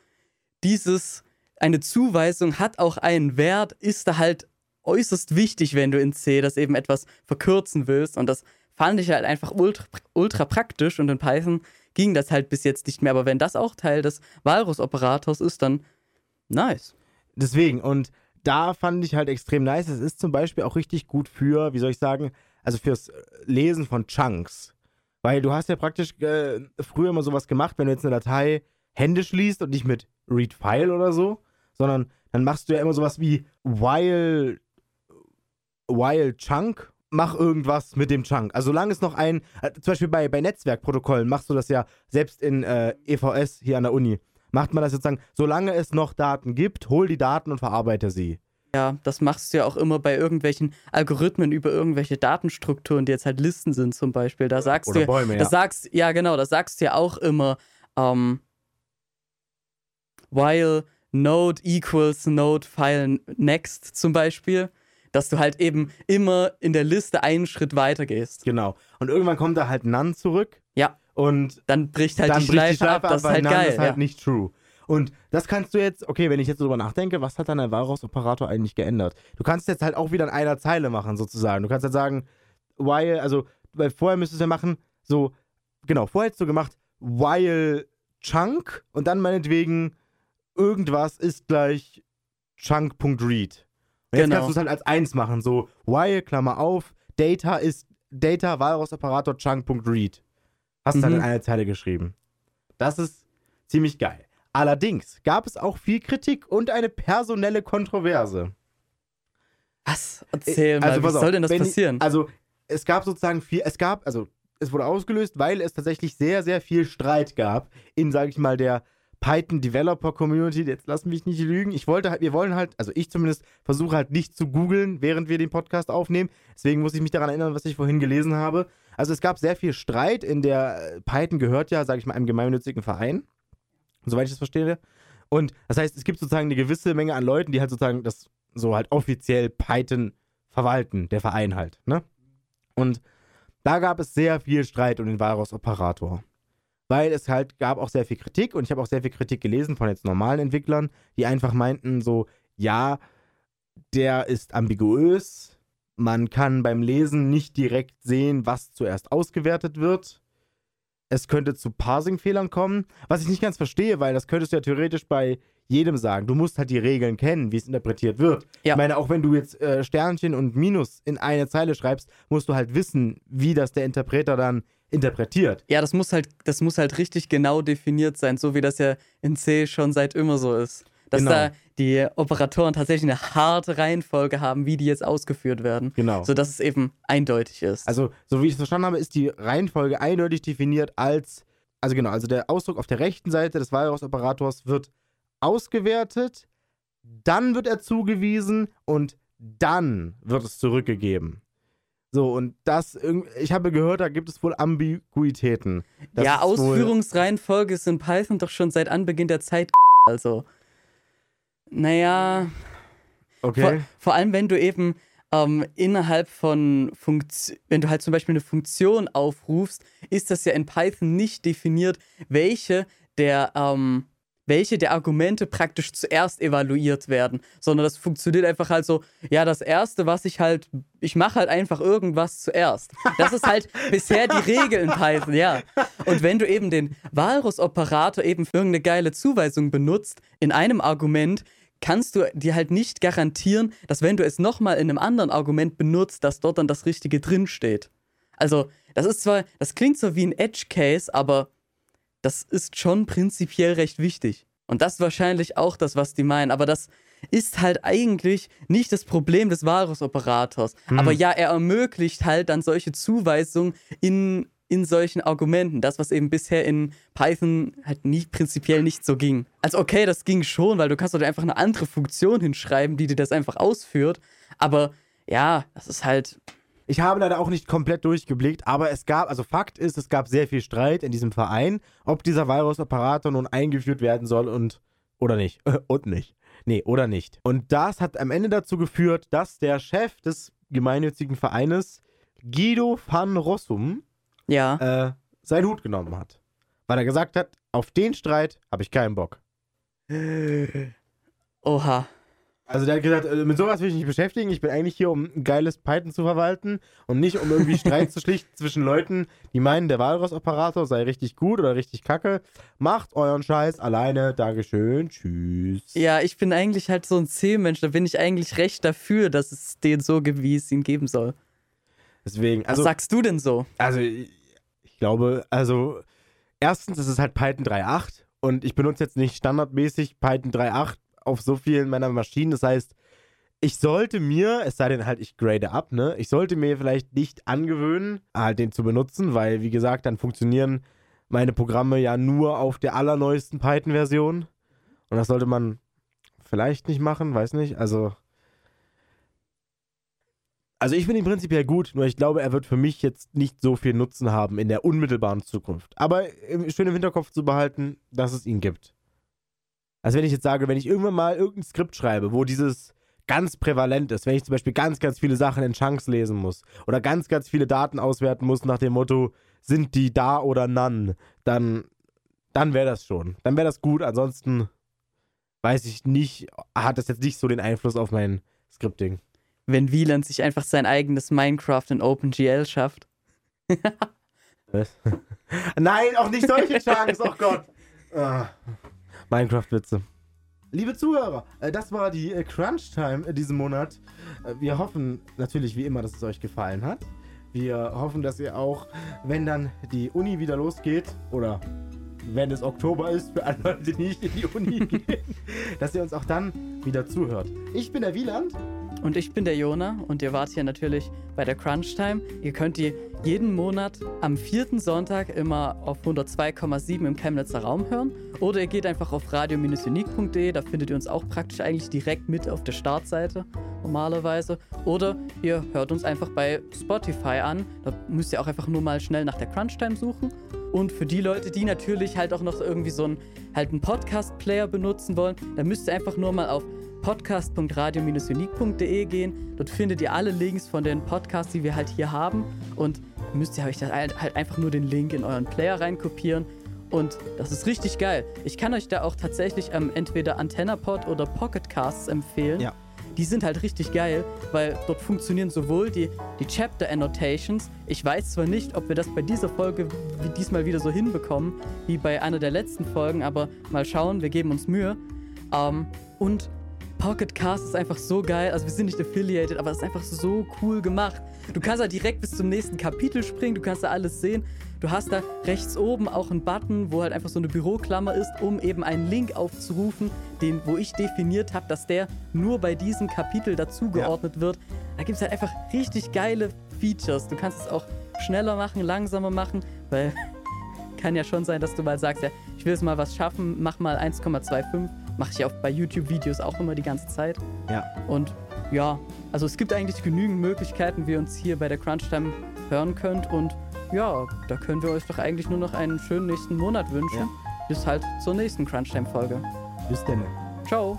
dieses, eine Zuweisung hat auch einen Wert, ist da halt äußerst wichtig, wenn du in C das eben etwas verkürzen willst. Und das fand ich halt einfach ultra, ultra praktisch und in Python ging das halt bis jetzt nicht mehr. Aber wenn das auch Teil des Walrus-Operators ist, dann nice. Deswegen, und da fand ich halt extrem nice. Es ist zum Beispiel auch richtig gut für, wie soll ich sagen, also fürs Lesen von Chunks. Weil du hast ja praktisch äh, früher immer sowas gemacht, wenn du jetzt eine Datei händisch liest und nicht mit Read File oder so, sondern dann machst du ja immer sowas wie while, while chunk, mach irgendwas mit dem Chunk. Also solange es noch ein, äh, zum Beispiel bei, bei Netzwerkprotokollen machst du das ja selbst in äh, EVS hier an der Uni. Macht man das sozusagen, solange es noch Daten gibt, hol die Daten und verarbeite sie. Ja, das machst du ja auch immer bei irgendwelchen Algorithmen über irgendwelche Datenstrukturen, die jetzt halt Listen sind zum Beispiel. Da sagst Oder du, Bäume, ja. das sagst, ja genau, da sagst du ja auch immer, ähm, while node equals node file next zum Beispiel, dass du halt eben immer in der Liste einen Schritt weiter gehst. Genau. Und irgendwann kommt da halt None zurück. Ja. Und Dann bricht halt dann die, bricht Schleife ab, das ist halt None geil. ist halt ja. nicht true. Und das kannst du jetzt, okay, wenn ich jetzt drüber nachdenke, was hat dann der Walrus-Operator eigentlich geändert? Du kannst jetzt halt auch wieder in einer Zeile machen, sozusagen. Du kannst halt sagen, while, also, weil vorher müsstest du ja machen, so, genau, vorher hättest du gemacht, while chunk und dann meinetwegen irgendwas ist gleich chunk.read. Und jetzt Genau. kannst du es halt als eins machen, so, while, Klammer auf, data ist data Walrus-Operator chunk.read. Hast du dann Mhm. in einer Zeile geschrieben. Das ist ziemlich geil. Allerdings gab es auch viel Kritik und eine personelle Kontroverse. Was? Erzähl mal, Also, auf, soll denn das passieren? Also, es gab sozusagen viel, es gab, also, es wurde ausgelöst, weil es tatsächlich sehr, sehr viel Streit gab in, sage ich mal, der Python Developer Community. Jetzt lass mich nicht lügen. Ich wollte halt, wir wollen halt, also ich zumindest versuche halt nicht zu googeln, während wir den Podcast aufnehmen. Deswegen muss ich mich daran erinnern, was ich vorhin gelesen habe. Also es gab sehr viel Streit in der, äh, Python gehört ja, sage ich mal, einem gemeinnützigen Verein, soweit ich das verstehe. Und das heißt, es gibt sozusagen eine gewisse Menge an Leuten, die halt sozusagen das so halt offiziell Python verwalten, der Verein halt, ne? Und da gab es sehr viel Streit um den Walrus-Operator. Weil es halt gab auch sehr viel Kritik und ich habe auch sehr viel Kritik gelesen von jetzt normalen Entwicklern, die einfach meinten so, ja, der ist ambiguös, man kann beim Lesen nicht direkt sehen, was zuerst ausgewertet wird. Es könnte zu Parsing-Fehlern kommen, was ich nicht ganz verstehe, weil das könntest du ja theoretisch bei jedem sagen. Du musst halt die Regeln kennen, wie es interpretiert wird. Ja. Ich meine, auch wenn du jetzt äh, Sternchen und Minus in eine Zeile schreibst, musst du halt wissen, wie das der Interpreter dann interpretiert. Ja, das muss halt, das muss halt richtig genau definiert sein, so wie das ja in C schon seit immer so ist. Dass Genau. da die Operatoren tatsächlich eine harte Reihenfolge haben, wie die jetzt ausgeführt werden. Genau. Sodass es eben eindeutig ist. Also, so wie ich es verstanden habe, ist die Reihenfolge eindeutig definiert als, also genau, also der Ausdruck auf der rechten Seite des Walrus-Operators wird ausgewertet, dann wird er zugewiesen und dann wird es zurückgegeben. So, und das, ich habe gehört, da gibt es wohl Ambiguitäten. Das ja, Ausführungsreihenfolge ist in Python doch schon seit Anbeginn der Zeit. [laughs] Also, naja, vor, Okay. vor allem wenn du eben ähm, innerhalb von Funktion, wenn du halt zum Beispiel eine Funktion aufrufst, ist das ja in Python nicht definiert, welche der, ähm, welche der Argumente praktisch zuerst evaluiert werden, sondern das funktioniert einfach halt so, ja, das erste, was ich halt, ich mache halt einfach irgendwas zuerst. Das ist halt [laughs] bisher die Regel in Python, ja. Und wenn du eben den Walrus-Operator eben für irgendeine geile Zuweisung benutzt, in einem Argument, kannst du dir halt nicht garantieren, dass wenn du es nochmal in einem anderen Argument benutzt, dass dort dann das Richtige drinsteht. Also, das ist zwar, das klingt so wie ein Edge-Case, aber das ist schon prinzipiell recht wichtig. Und das ist wahrscheinlich auch das, was die meinen. Aber das ist halt eigentlich nicht das Problem des Walrus-Operators. Aber ja, er ermöglicht halt dann solche Zuweisungen in, in solchen Argumenten. Das, was eben bisher in Python halt nie, prinzipiell nicht so ging. Also okay, das ging schon, weil du kannst dort einfach eine andere Funktion hinschreiben, die dir das einfach ausführt. Aber ja, das ist halt Ich habe leider auch nicht komplett durchgeblickt, aber es gab, also Fakt ist, es gab sehr viel Streit in diesem Verein, ob dieser Virus-Operator nun eingeführt werden soll und oder nicht. [laughs] und nicht. Nee, oder nicht. Und das hat am Ende dazu geführt, dass der Chef des gemeinnützigen Vereines, Guido van Rossum, ja. äh, seinen Hut genommen hat. Weil er gesagt hat, auf den Streit habe ich keinen Bock. [laughs] Oha. Also der hat gesagt, äh, mit sowas will ich mich nicht beschäftigen. Ich bin eigentlich hier, um ein geiles Python zu verwalten und nicht, um irgendwie Streit zu schlichten [laughs] zwischen Leuten, die meinen, der Walrus-Operator sei richtig gut oder richtig kacke. Macht euren Scheiß alleine. Dankeschön. Tschüss. Ja, ich bin eigentlich halt so ein C-Mensch. Da bin ich eigentlich recht dafür, dass es den so gibt, wie es ihn geben soll. Deswegen, Was also, sagst du denn so? also ich ich glaube, also erstens ist es halt Python 3.8 und ich benutze jetzt nicht standardmäßig Python 3.8 auf so vielen meiner Maschinen. Das heißt, ich sollte mir, es sei denn halt, ich grade ab, ne? Ich sollte mir vielleicht nicht angewöhnen, halt den zu benutzen, weil, wie gesagt, dann funktionieren meine Programme ja nur auf der allerneuesten Python-Version. Und das sollte man vielleicht nicht machen, weiß nicht. Also. Also ich finde ihn prinzipiell gut, nur ich glaube, er wird für mich jetzt nicht so viel Nutzen haben in der unmittelbaren Zukunft. Aber schön im Hinterkopf zu behalten, dass es ihn gibt. Also wenn ich jetzt sage, wenn ich irgendwann mal irgendein Skript schreibe, wo dieses ganz prävalent ist, wenn ich zum Beispiel ganz, ganz viele Sachen in Chunks lesen muss oder ganz, ganz viele Daten auswerten muss nach dem Motto, sind die da oder none, dann, dann wäre das schon. Dann wäre das gut. Ansonsten weiß ich nicht, hat das jetzt nicht so den Einfluss auf mein Scripting. Wenn Wieland sich einfach sein eigenes Minecraft in OpenGL schafft. Was? [laughs] Nein, auch nicht solche Chunks, oh Gott. Ah. Minecraft-Witze. Liebe Zuhörer, äh, das war die äh, Crunch Time diesen Monat. Äh, wir hoffen natürlich wie immer, dass es euch gefallen hat. Wir hoffen, dass ihr auch, wenn dann die Uni wieder losgeht oder wenn es Oktober ist, für alle Leute, die nicht in die Uni [laughs] gehen, dass ihr uns auch dann wieder zuhört. Ich bin der Wieland. Und ich bin der Jona und ihr wart hier natürlich bei der Crunch Time. Ihr könnt die jeden Monat am vierten Sonntag immer auf 102,7 im Chemnitzer Raum hören. Oder ihr geht einfach auf radio-unique.de, da findet ihr uns auch praktisch eigentlich direkt mit auf der Startseite normalerweise. Oder ihr hört uns einfach bei Spotify an. Da müsst ihr auch einfach nur mal schnell nach der Crunch Time suchen. Und für die Leute, die natürlich halt auch noch irgendwie so einen, halt einen Podcast-Player benutzen wollen, dann müsst ihr einfach nur mal auf podcast.radio-unique.de gehen. Dort findet ihr alle Links von den Podcasts, die wir halt hier haben. Und müsst ihr euch halt, halt einfach nur den Link in euren Player reinkopieren. Und das ist richtig geil. Ich kann euch da auch tatsächlich ähm, entweder AntennaPod oder Pocketcasts empfehlen. Ja. Die sind halt richtig geil, weil dort funktionieren sowohl die, die Chapter Annotations. Ich weiß zwar nicht, ob wir das bei dieser Folge wie diesmal wieder so hinbekommen, wie bei einer der letzten Folgen, aber mal schauen, wir geben uns Mühe. Ähm, und Pocket Cast ist einfach so geil. Also wir sind nicht affiliated, aber es ist einfach so cool gemacht. Du kannst da direkt bis zum nächsten Kapitel springen, du kannst da alles sehen. Du hast da rechts oben auch einen Button, wo halt einfach so eine Büroklammer ist, um eben einen Link aufzurufen, den, wo ich definiert habe, dass der nur bei diesem Kapitel dazugeordnet ja. wird. Da gibt es halt einfach richtig geile Features. Du kannst es auch schneller machen, langsamer machen, weil [laughs] kann ja schon sein, dass du mal sagst, ja, ich will jetzt mal was schaffen, mach mal 1,25 Mache ich auch bei YouTube-Videos auch immer die ganze Zeit. Ja. Und ja, also es gibt eigentlich genügend Möglichkeiten, wie ihr uns hier bei der Crunch Time hören könnt. Und ja, da können wir euch doch eigentlich nur noch einen schönen nächsten Monat wünschen. Ja. Bis halt zur nächsten Crunch Time Folge. Bis dann. Ciao.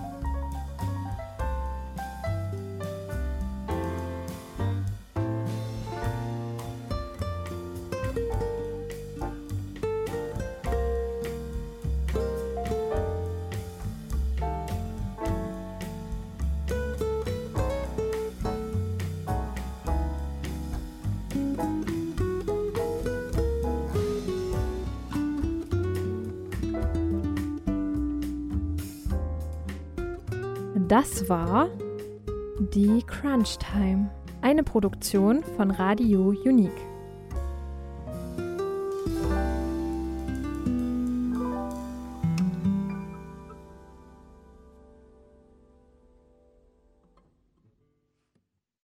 Das war die Crunch Time, eine Produktion von Radio Unique.